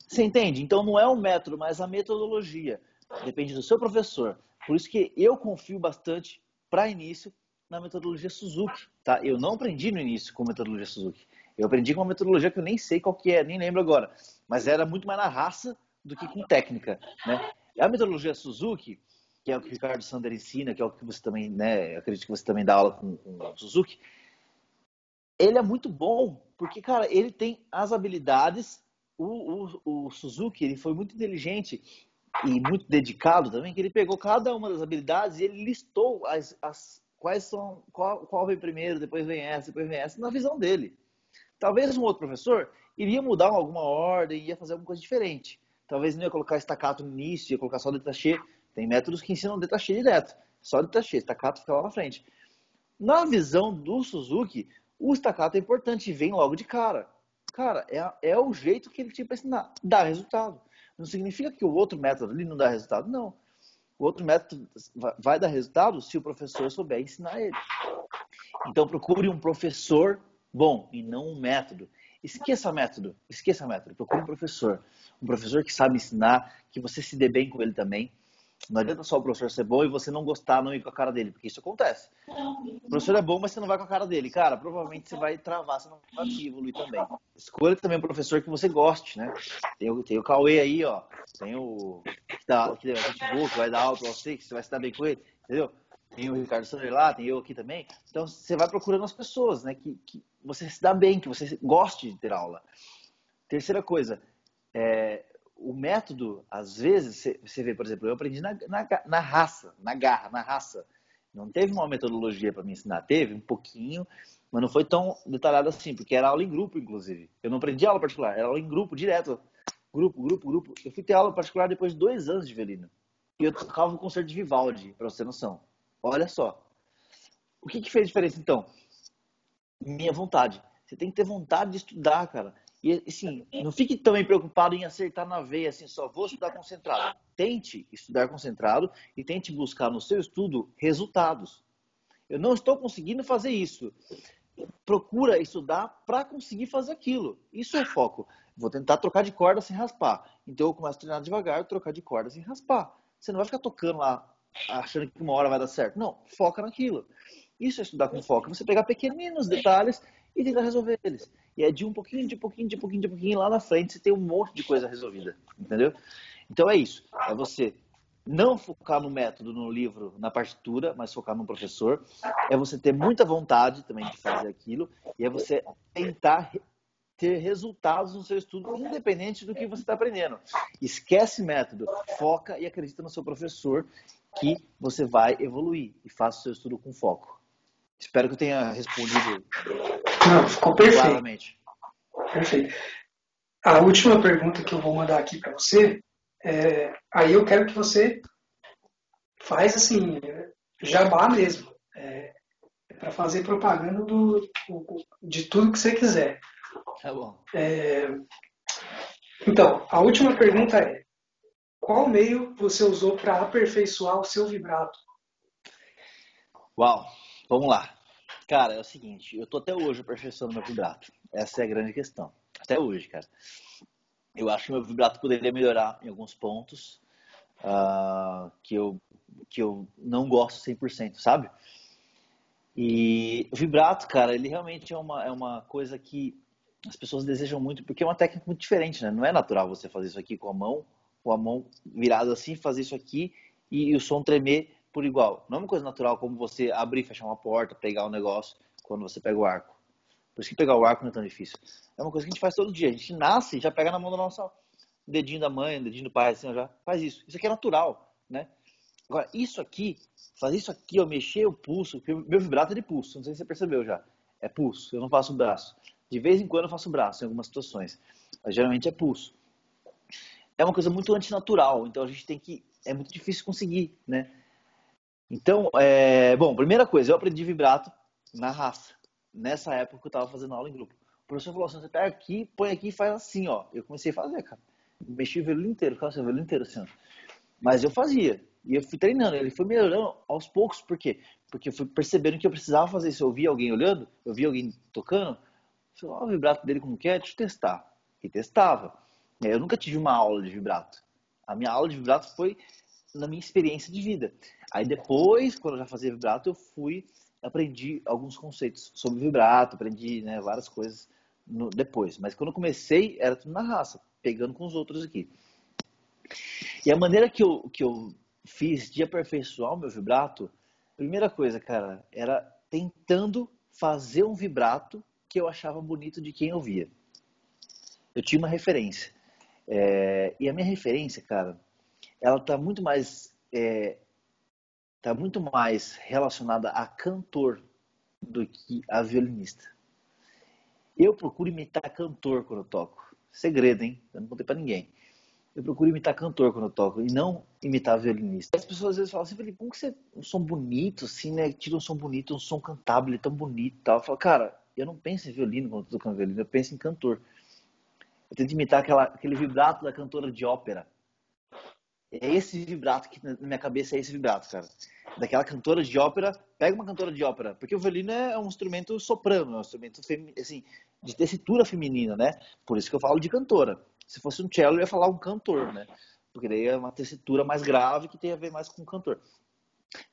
[SPEAKER 2] Você entende? Então não é o método, mas a metodologia. Depende do seu professor. Por isso que eu confio bastante para início na metodologia Suzuki, tá? Eu não aprendi no início com metodologia Suzuki. Eu aprendi com uma metodologia que eu nem sei qual que é, nem lembro agora. Mas era muito mais na raça do que com técnica, né? A metodologia Suzuki, que é o que o Ricardo Sander ensina, que é o que você também, né? acredito que você também dá aula com, com o Suzuki. Ele é muito bom, porque, cara, ele tem as habilidades o, o, o Suzuki ele foi muito inteligente e muito dedicado também, que ele pegou cada uma das habilidades e ele listou as, as quais são, qual, qual vem primeiro, depois vem essa, depois vem essa, na visão dele. Talvez um outro professor iria mudar alguma ordem, ia fazer alguma coisa diferente. Talvez não ia colocar estacato no início, ia colocar só detachê. Tem métodos que ensinam detachê direto. Só detachê, estacato fica lá na frente. Na visão do Suzuki, o estacato é importante vem logo de cara. Cara, é, é o jeito que ele tinha para ensinar. Dá resultado. Não significa que o outro método ali não dá resultado, não. O outro método vai dar resultado se o professor souber ensinar ele. Então procure um professor bom e não um método. Esqueça método, esqueça método. Procure um professor. Um professor que sabe ensinar, que você se dê bem com ele também não adianta só o professor ser bom e você não gostar, não ir com a cara dele, porque isso acontece. O professor é bom, mas você não vai com a cara dele. Cara, provavelmente você vai travar, você não vai evoluir também. Escolha também um professor que você goste, né? Tem o, tem o Cauê aí, ó. Tem o que, tá, que, boa, que vai dar aula pra você, que você vai se dar bem com ele, entendeu? Tem o Ricardo Sander lá, tem eu aqui também. Então você vai procurando as pessoas, né? Que, que você se dá bem, que você goste de ter aula. Terceira coisa, é, o método, às vezes, você vê, por exemplo, eu aprendi na, na, na raça, na garra, na raça. Não teve uma metodologia para me ensinar, teve um pouquinho, mas não foi tão detalhado assim, porque era aula em grupo, inclusive. Eu não aprendi aula particular, era aula em grupo, direto. Grupo, grupo, grupo. Eu fui ter aula particular depois de dois anos de violino. E eu tocava o concerto de Vivaldi, para você ter noção. Olha só. O que, que fez diferença, então? Minha vontade. Você tem que ter vontade de estudar, cara. E assim, não fique também preocupado em acertar na veia, assim, só vou estudar concentrado. Tente estudar concentrado e tente buscar no seu estudo resultados. Eu não estou conseguindo fazer isso. Procura estudar para conseguir fazer aquilo. Isso é o foco. Vou tentar trocar de corda sem raspar. Então eu começo a treinar devagar, trocar de corda sem raspar. Você não vai ficar tocando lá achando que uma hora vai dar certo. Não, foca naquilo. Isso é estudar com foco. Você pegar pequeninos detalhes e tentar resolver eles. E é de um pouquinho, de pouquinho, de pouquinho, de pouquinho, lá na frente você tem um monte de coisa resolvida, entendeu? Então é isso. É você não focar no método, no livro, na partitura, mas focar no professor. É você ter muita vontade também de fazer aquilo. E é você tentar ter resultados no seu estudo, independente do que você está aprendendo. Esquece método, foca e acredita no seu professor que você vai evoluir e faça o seu estudo com foco. Espero que eu tenha respondido
[SPEAKER 1] Não, ficou perfeito. claramente. Perfeito. A última pergunta que eu vou mandar aqui para você, é, aí eu quero que você faz assim, jabá mesmo. É, é para fazer propaganda do, de tudo que você quiser.
[SPEAKER 2] Tá bom.
[SPEAKER 1] É, então, a última pergunta é: qual meio você usou para aperfeiçoar o seu vibrato?
[SPEAKER 2] Uau! Vamos lá. Cara, é o seguinte, eu tô até hoje aperfeiçoando meu vibrato. Essa é a grande questão. Até hoje, cara. Eu acho que meu vibrato poderia melhorar em alguns pontos uh, que, eu, que eu não gosto 100%, sabe? E o vibrato, cara, ele realmente é uma, é uma coisa que as pessoas desejam muito, porque é uma técnica muito diferente, né? Não é natural você fazer isso aqui com a mão, com a mão virada assim, fazer isso aqui e, e o som tremer por igual. Não é uma coisa natural como você abrir fechar uma porta, pegar um negócio quando você pega o arco. Por isso que pegar o arco não é tão difícil. É uma coisa que a gente faz todo dia. A gente nasce e já pega na mão do nosso dedinho da mãe, dedinho do pai, assim, já faz isso. Isso aqui é natural, né? Agora, isso aqui, fazer isso aqui, eu mexer o pulso, meu vibrato é de pulso, não sei se você percebeu já. É pulso, eu não faço braço. De vez em quando eu faço braço em algumas situações, mas geralmente é pulso. É uma coisa muito antinatural, então a gente tem que. É muito difícil conseguir, né? Então, é... bom, primeira coisa, eu aprendi vibrato na raça nessa época que eu estava fazendo aula em grupo. O professor falou assim, você pega aqui, põe aqui e faz assim, ó. Eu comecei a fazer, cara. Mexi o velo inteiro, ficava o velo inteiro assim, ó. Mas eu fazia. E eu fui treinando. Ele foi melhorando aos poucos, por quê? Porque eu fui percebendo que eu precisava fazer isso. Eu via alguém olhando, eu via alguém tocando. Falei, ó, o vibrato dele como que é? Deixa eu testar. E testava. Eu nunca tive uma aula de vibrato. A minha aula de vibrato foi na minha experiência de vida. Aí depois, quando eu já fazia vibrato, eu fui aprendi alguns conceitos sobre vibrato, aprendi né, várias coisas no, depois. Mas quando eu comecei, era tudo na raça, pegando com os outros aqui. E a maneira que eu, que eu fiz de aperfeiçoar o meu vibrato, primeira coisa, cara, era tentando fazer um vibrato que eu achava bonito de quem ouvia. Eu tinha uma referência. É, e a minha referência, cara, ela tá muito mais é, está muito mais relacionada a cantor do que a violinista. Eu procuro imitar cantor quando eu toco. Segredo, hein? Eu não contei para ninguém. Eu procuro imitar cantor quando eu toco e não imitar violinista. As pessoas às vezes falam assim, Felipe, como que você um som bonito, assim, né? Tira um som bonito, um som cantável, tão bonito e tal. Eu falo, cara, eu não penso em violino quando eu tocando violino, eu penso em cantor. Eu tento imitar aquela, aquele vibrato da cantora de ópera. É esse vibrato que na minha cabeça é esse vibrato, cara. Daquela cantora de ópera, pega uma cantora de ópera, porque o violino é um instrumento soprano, é um instrumento assim, de tessitura feminina, né? Por isso que eu falo de cantora. Se fosse um cello, eu ia falar um cantor, né? Porque daí é uma tessitura mais grave que tem a ver mais com o cantor.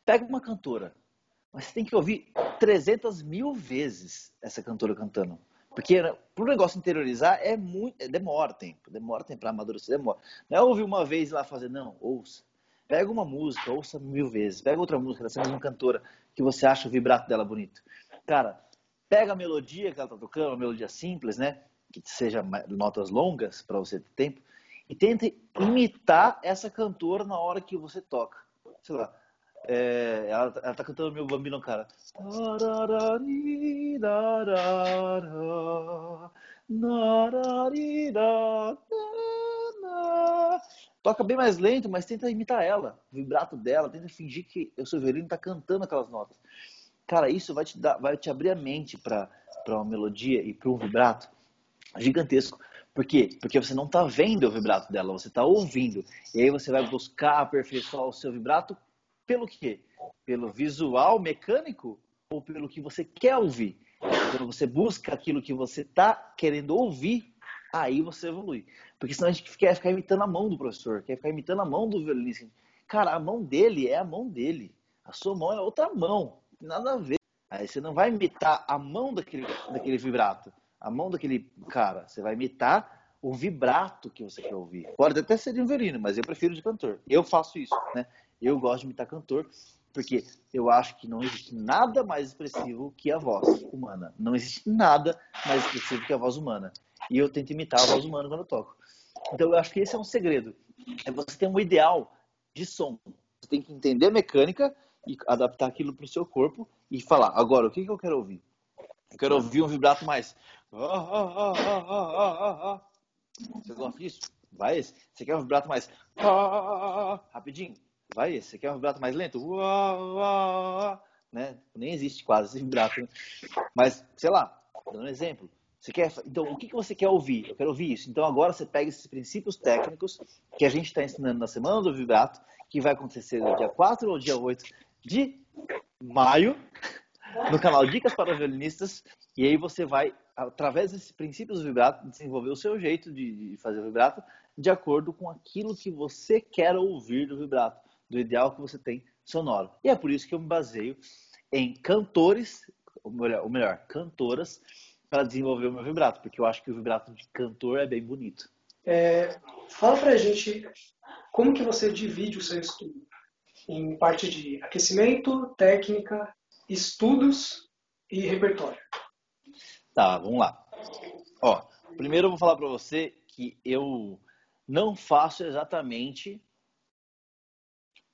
[SPEAKER 2] Pega uma cantora, mas você tem que ouvir 300 mil vezes essa cantora cantando. Porque né, para o negócio interiorizar é muito, é, demora tempo, demora tempo para amadurecer, demora. Não é ouvir uma vez lá fazer, não, ouça. Pega uma música, ouça mil vezes. Pega outra música dessa mesma cantora que você acha o vibrato dela bonito. Cara, pega a melodia que ela tá tocando, uma melodia simples, né? Que seja notas longas para você ter tempo. E tenta imitar essa cantora na hora que você toca. Sei lá, é, ela, ela tá cantando meu bambino, cara. Toca bem mais lento, mas tenta imitar ela, o vibrato dela, tenta fingir que o seu violino tá cantando aquelas notas. Cara, isso vai te dar, vai te abrir a mente para uma melodia e para um vibrato gigantesco. Por quê? Porque você não está vendo o vibrato dela, você está ouvindo. E aí você vai buscar aperfeiçoar o seu vibrato pelo quê? Pelo visual mecânico ou pelo que você quer ouvir? Quando você busca aquilo que você está querendo ouvir, aí você evolui. Porque senão a gente quer ficar imitando a mão do professor, quer ficar imitando a mão do violinista. Cara, a mão dele é a mão dele. A sua mão é outra mão. Nada a ver. Aí você não vai imitar a mão daquele, daquele vibrato, a mão daquele cara. Você vai imitar o vibrato que você quer ouvir. Pode até ser de um violino, mas eu prefiro de cantor. Eu faço isso, né? Eu gosto de imitar cantor, porque eu acho que não existe nada mais expressivo que a voz humana. Não existe nada mais expressivo que a voz humana. E eu tento imitar a voz humana quando eu toco. Então eu acho que esse é um segredo. É você ter um ideal de som. Você tem que entender a mecânica e adaptar aquilo para o seu corpo e falar, agora, o que, que eu quero ouvir? Eu quero ouvir um vibrato mais. Você gosta disso? Vai esse. Você quer um vibrato mais. Rapidinho. Vai esse. Você quer um vibrato mais lento? Uau, né? Nem existe quase esse vibrato. Né? Mas, sei lá, dando um exemplo. Você quer, então, o que, que você quer ouvir? Eu quero ouvir isso. Então, agora você pega esses princípios técnicos que a gente está ensinando na Semana do Vibrato, que vai acontecer no dia 4 ou dia 8 de maio, no canal Dicas para Violinistas. E aí você vai através desses princípios do vibrato, desenvolver o seu jeito de fazer o vibrato de acordo com aquilo que você quer ouvir do vibrato, do ideal que você tem sonoro. E é por isso que eu me baseio em cantores, ou melhor, ou melhor cantoras, para desenvolver o meu vibrato, porque eu acho que o vibrato de cantor é bem bonito.
[SPEAKER 1] É, fala pra gente como que você divide o seu estudo em parte de aquecimento, técnica, estudos e repertório.
[SPEAKER 2] Tá, vamos lá. Ó, primeiro eu vou falar para você que eu não faço exatamente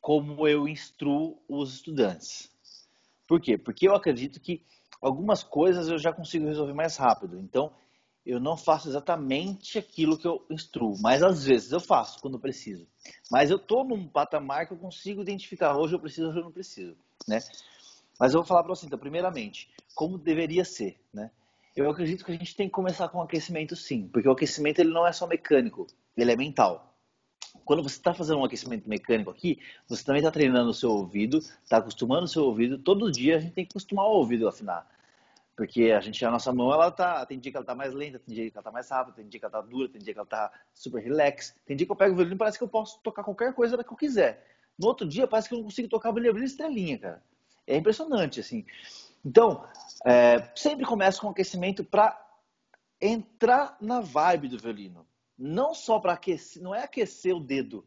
[SPEAKER 2] como eu instruo os estudantes. Por quê? Porque eu acredito que algumas coisas eu já consigo resolver mais rápido. Então, eu não faço exatamente aquilo que eu instruo, mas às vezes eu faço quando preciso. Mas eu estou num patamar que eu consigo identificar hoje eu preciso, hoje eu não preciso, né? Mas eu vou falar para você, então, primeiramente, como deveria ser, né? Eu acredito que a gente tem que começar com o aquecimento sim, porque o aquecimento ele não é só mecânico, ele é mental. Quando você está fazendo um aquecimento mecânico aqui, você também está treinando o seu ouvido, está acostumando o seu ouvido. Todo dia a gente tem que acostumar o ouvido a afinar. Porque a gente, a nossa mão, ela tá, tem dia que ela tá mais lenta, tem dia que ela tá mais rápida, tem dia que ela tá dura, tem dia que ela tá super relax, tem dia que eu pego o violino e parece que eu posso tocar qualquer coisa que eu quiser. No outro dia parece que eu não consigo tocar brilha brilha estrelinha, cara. É impressionante, assim. Então, é, sempre começa com aquecimento para entrar na vibe do violino. Não só para aquecer, não é aquecer o dedo,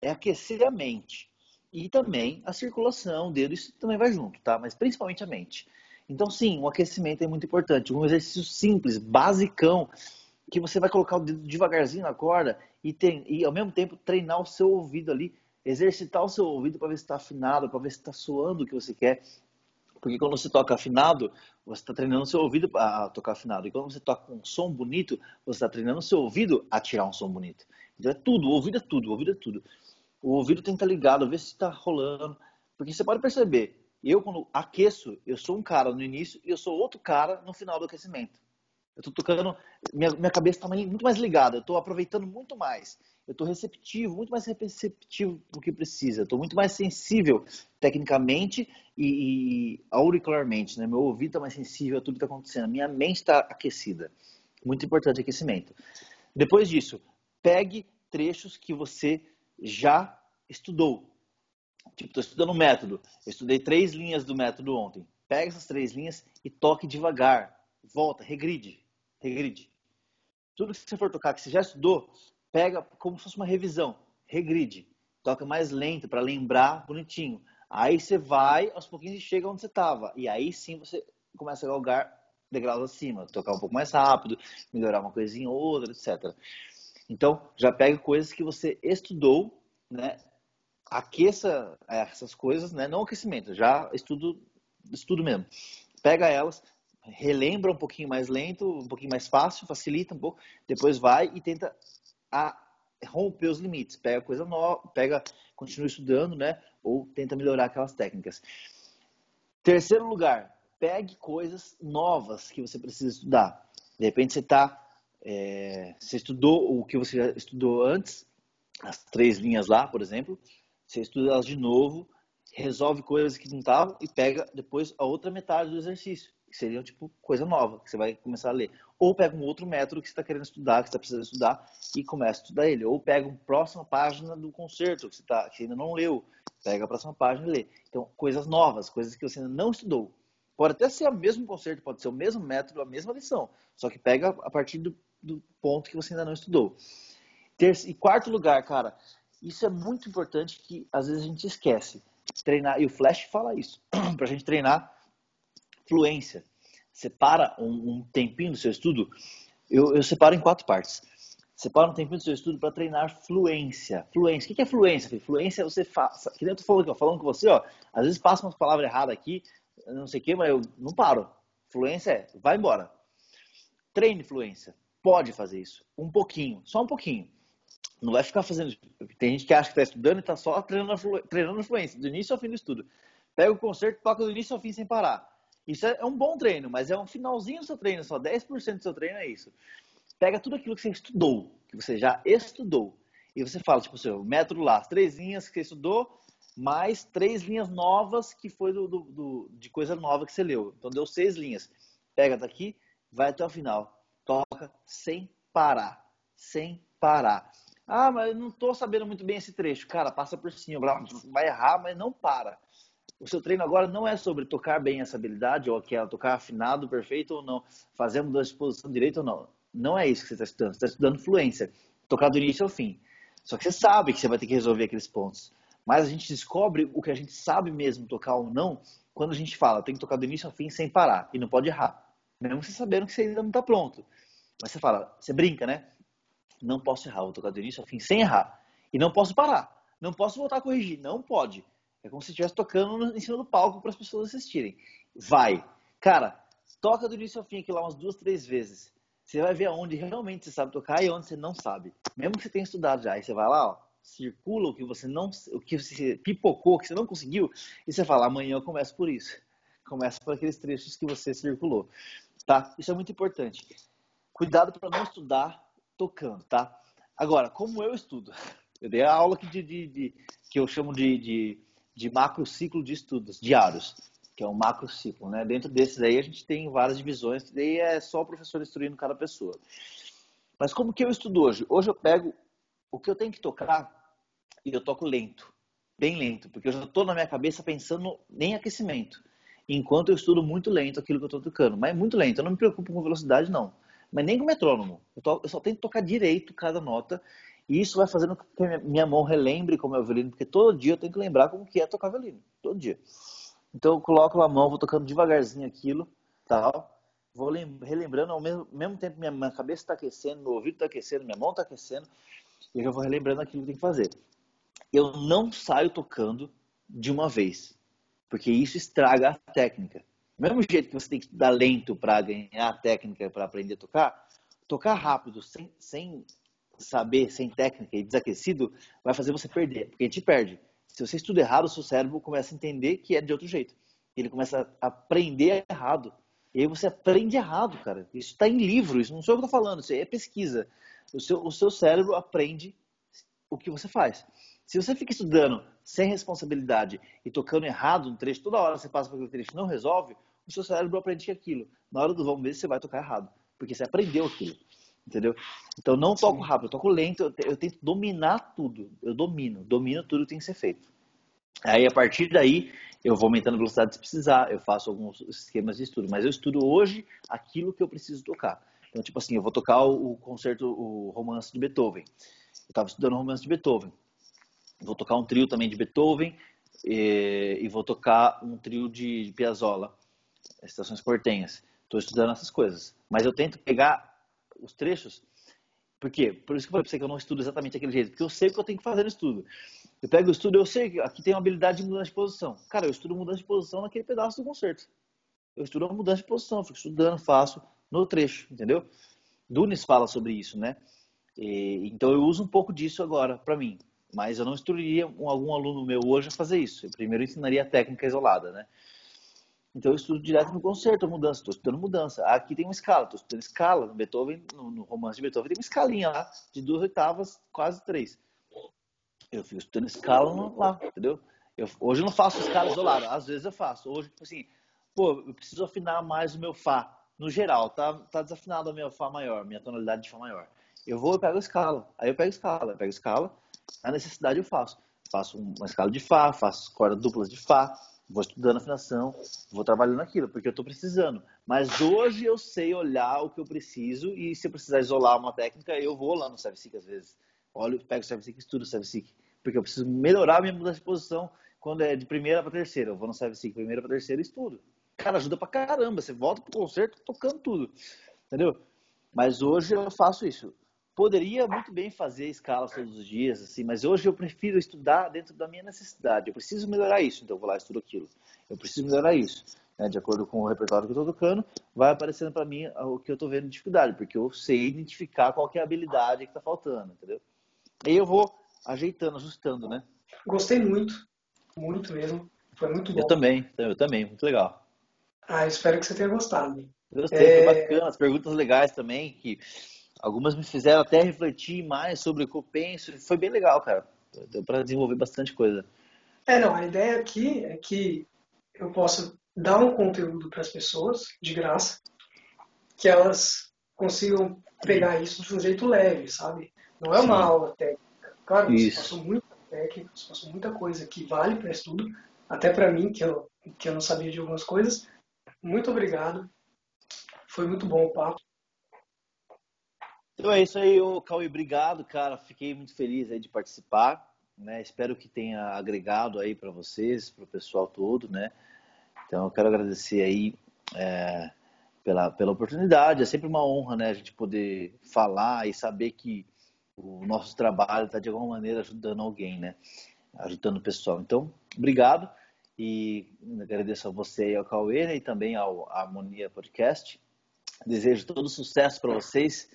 [SPEAKER 2] é aquecer a mente. E também a circulação, o dedo, isso também vai junto, tá? Mas principalmente a mente. Então, sim, o aquecimento é muito importante. Um exercício simples, basicão, que você vai colocar o dedo devagarzinho na corda e, tem, e ao mesmo tempo treinar o seu ouvido ali, exercitar o seu ouvido para ver se está afinado, para ver se está soando o que você quer. Porque quando você toca afinado, você está treinando seu ouvido a tocar afinado. E quando você toca com um som bonito, você está treinando seu ouvido a tirar um som bonito. Então é tudo, o ouvido é tudo, o ouvido é tudo. O ouvido tem que estar tá ligado, ver se está rolando. Porque você pode perceber, eu, quando aqueço, eu sou um cara no início e eu sou outro cara no final do aquecimento. Eu estou tocando, minha, minha cabeça está muito mais ligada, eu estou aproveitando muito mais. Eu estou receptivo, muito mais receptivo do que precisa. Estou muito mais sensível tecnicamente e, e auricularmente. Né? Meu ouvido está mais sensível a tudo que está acontecendo. Minha mente está aquecida. Muito importante aquecimento. Depois disso, pegue trechos que você já estudou. Tipo, estou estudando um método. Eu estudei três linhas do método ontem. Pega essas três linhas e toque devagar. Volta, regride. Regride. Tudo que você for tocar que você já estudou, pega como se fosse uma revisão. Regride. Toca mais lento para lembrar bonitinho. Aí você vai, aos pouquinhos e chega onde você estava. E aí sim você começa a galgar degraus acima. Tocar um pouco mais rápido, melhorar uma coisinha ou outra, etc. Então, já pega coisas que você estudou, né? aqueça é, essas coisas, né? Não aquecimento, já estudo, estudo mesmo. Pega elas, relembra um pouquinho mais lento, um pouquinho mais fácil, facilita um pouco, depois vai e tenta a romper os limites. Pega coisa nova, pega, continua estudando, né? Ou tenta melhorar aquelas técnicas. Terceiro lugar, pegue coisas novas que você precisa estudar. De repente você está, é, você estudou o que você já estudou antes, as três linhas lá, por exemplo, você estuda elas de novo, resolve coisas que não estavam e pega depois a outra metade do exercício, que seria tipo coisa nova, que você vai começar a ler. Ou pega um outro método que você está querendo estudar, que você está precisando estudar e começa a estudar ele. Ou pega uma próxima página do concerto que você, tá, que você ainda não leu, pega a próxima página e lê. Então, coisas novas, coisas que você ainda não estudou. Pode até ser o mesmo concerto, pode ser o mesmo método, a mesma lição, só que pega a partir do, do ponto que você ainda não estudou. Terceiro, e quarto lugar, cara, isso é muito importante que às vezes a gente esquece. Treinar, e o Flash fala isso, para a gente treinar fluência. Separa um, um tempinho do seu estudo, eu, eu, separo em quatro partes. Separa um tempinho do seu estudo para treinar fluência. Fluência. O que é fluência? Fluência é você faz. Que nem eu tô falando, falando com você, ó. Às vezes passa umas palavras erradas aqui, não sei o que, mas eu não paro. Fluência é, vai embora. Treine fluência. Pode fazer isso. Um pouquinho, só um pouquinho. Não vai ficar fazendo. Tem gente que acha que está estudando e está só treinando, treinando influência, do início ao fim do estudo. Pega o concerto e toca do início ao fim sem parar. Isso é, um bom treino, mas é um finalzinho do seu treino, só 10% do seu treino é isso. Pega tudo aquilo que você estudou, que você já estudou, e você fala, tipo, seu método lá, as três linhas que você estudou, mais três linhas novas que foi do, do, do, de coisa nova que você leu. Então deu seis linhas. Pega daqui vai até o final. Toca sem parar. Sem parar. Ah, mas eu não estou sabendo muito bem esse trecho. Cara, passa por cima, vai errar, mas não para. O seu treino agora não é sobre tocar bem essa habilidade, ou aquela, tocar afinado, perfeito ou não, fazer a mudança de posição direita ou não. Não é isso que você está estudando. Você está estudando fluência, tocar do início ao fim. Só que você sabe que você vai ter que resolver aqueles pontos. Mas a gente descobre o que a gente sabe mesmo tocar ou não quando a gente fala, tem que tocar do início ao fim sem parar e não pode errar. Mesmo você sabendo que você ainda não está pronto. Mas você fala, você brinca, né? Não posso errar, vou tocar do início ao fim sem errar. E não posso parar. Não posso voltar a corrigir. Não pode. É como se estivesse tocando em cima do palco para as pessoas assistirem. Vai. Cara, toca do início ao fim aqui lá umas duas, três vezes. Você vai ver aonde realmente você sabe tocar e onde você não sabe. Mesmo que você tenha estudado já. Aí você vai lá, ó, circula o que você não, o que você pipocou, que você não conseguiu, e você fala, amanhã eu começo por isso. Começa por aqueles trechos que você circulou, tá? Isso é muito importante. Cuidado para não estudar tocando, tá? Agora, como eu estudo? Eu dei a aula de, de, de que eu chamo de, de, de macro ciclo de estudos diários, que é um macro ciclo, né? Dentro desses aí a gente tem várias divisões, que daí é só o professor instruindo cada pessoa. Mas como que eu estudo hoje? Hoje eu pego o que eu tenho que tocar e eu toco lento, bem lento, porque eu já estou na minha cabeça pensando em aquecimento, enquanto eu estudo muito lento aquilo que eu estou tocando, mas é muito lento, eu não me preocupo com velocidade não, mas nem com metrônomo, eu, to, eu só tenho que tocar direito cada nota e isso vai fazendo com que minha mão relembre como é o violino, porque todo dia eu tenho que lembrar como que é tocar violino, todo dia. Então eu coloco a mão, vou tocando devagarzinho aquilo, tal, vou relembrando ao mesmo, mesmo tempo minha, minha cabeça está aquecendo, meu ouvido está aquecendo, minha mão está aquecendo, e eu já vou relembrando aquilo que tem que fazer. Eu não saio tocando de uma vez, porque isso estraga a técnica. Do mesmo jeito que você tem que dar lento para ganhar a técnica, para aprender a tocar, tocar rápido, sem, sem saber, sem técnica e desaquecido, vai fazer você perder, porque a gente perde. Se você estuda errado, o seu cérebro começa a entender que é de outro jeito. Ele começa a aprender errado. E aí você aprende errado, cara. Isso está em livro, isso não sou eu que estou falando, isso é pesquisa o seu, o seu cérebro aprende o que você faz. Se você fica estudando sem responsabilidade e tocando errado no trecho, toda hora você passa por aquele trecho não resolve, o seu cérebro aprende aquilo. Na hora do vamos ver, você vai tocar errado, porque você aprendeu aquilo. Entendeu? Então não toco rápido, eu toco lento, eu, eu tento dominar tudo. Eu domino, domino tudo que tem que ser feito. Aí a partir daí eu vou aumentando a velocidade se precisar, eu faço alguns esquemas de estudo, mas eu estudo hoje aquilo que eu preciso tocar. Então, tipo assim, eu vou tocar o, concerto, o romance de Beethoven. Eu estava estudando o romance de Beethoven. Vou tocar um trio também de Beethoven e, e vou tocar um trio de, de Piazzolla, Estações Portenhas. Estou estudando essas coisas. Mas eu tento pegar os trechos por quê? Por isso que eu falei pra você que eu não estudo exatamente daquele jeito, porque eu sei o que eu tenho que fazer no estudo. Eu pego o estudo, eu sei que aqui tem uma habilidade de mudança de posição. Cara, eu estudo mudança de posição naquele pedaço do concerto. Eu estudo a mudança de posição, fico estudando, faço, no trecho, entendeu? Dunes fala sobre isso, né? E, então eu uso um pouco disso agora para mim, mas eu não instruiria um, algum aluno meu hoje a fazer isso. Eu primeiro ensinaria a técnica isolada, né? Então eu estudo direto no concerto, mudança, estou estudando mudança. Aqui tem uma escala, estou estudando escala no Beethoven, no, no, romance de Beethoven tem uma escalinha lá de duas oitavas, quase três. Eu fico estudando escala lá, entendeu? Eu, hoje eu não faço escala isolada, às vezes eu faço. Hoje, tipo assim, pô, eu preciso afinar mais o meu Fá no geral, tá, tá desafinado a minha Fá maior, minha tonalidade de Fá maior. Eu vou e pego a escala. Aí eu pego a escala, eu pego a escala, a necessidade eu faço. Faço uma escala de Fá, faço cordas duplas de Fá, vou estudando afinação, vou trabalhando aquilo, porque eu estou precisando. Mas hoje eu sei olhar o que eu preciso e se eu precisar isolar uma técnica, eu vou lá no Servicic às vezes. Olho, pego o Servicic e estudo o Servicic. Porque eu preciso melhorar a minha mudança de posição quando é de primeira para terceira. Eu vou no Servicic primeira para terceira e estudo cara, ajuda pra caramba. Você volta pro concerto tocando tudo. Entendeu? Mas hoje eu faço isso. Poderia muito bem fazer escalas todos os dias, assim, mas hoje eu prefiro estudar dentro da minha necessidade. Eu preciso melhorar isso, então eu vou lá e estudo aquilo. Eu preciso melhorar isso. Né? De acordo com o repertório que eu estou tocando, vai aparecendo para mim o que eu estou vendo de dificuldade, porque eu sei identificar qual é a habilidade que está faltando, entendeu? Aí eu vou ajeitando, ajustando, né?
[SPEAKER 1] Gostei muito, muito mesmo. Foi muito bom.
[SPEAKER 2] Eu também, eu também, muito legal.
[SPEAKER 1] Ah, espero que você tenha gostado.
[SPEAKER 2] Gostei, é... foi bacana. As perguntas legais também, que algumas me fizeram até refletir mais sobre o que eu penso. Foi bem legal, cara. Deu para desenvolver bastante coisa.
[SPEAKER 1] É, não, a ideia aqui é que eu possa dar um conteúdo para as pessoas, de graça, que elas consigam pegar isso de um jeito leve, sabe? Não é uma Sim. aula técnica. Claro, você passou muita técnica, você passou muita coisa que vale para estudo, até para mim, que eu, que eu não sabia de algumas coisas. Muito obrigado. Foi muito bom o papo.
[SPEAKER 2] Então é isso aí, Cauê. Obrigado, cara. Fiquei muito feliz aí de participar. Né? Espero que tenha agregado aí para vocês, para o pessoal todo, né? Então eu quero agradecer aí é, pela, pela oportunidade. É sempre uma honra, né? A gente poder falar e saber que o nosso trabalho está de alguma maneira ajudando alguém, né? Ajudando o pessoal. Então, obrigado e agradeço a você e ao Cauê né? e também ao Harmonia Podcast. Desejo todo sucesso para vocês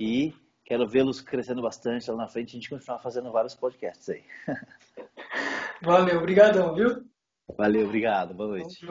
[SPEAKER 2] e quero vê-los crescendo bastante lá na frente a gente continuar fazendo vários podcasts aí.
[SPEAKER 1] Valeu, obrigadão, viu?
[SPEAKER 2] Valeu, obrigado. Boa noite.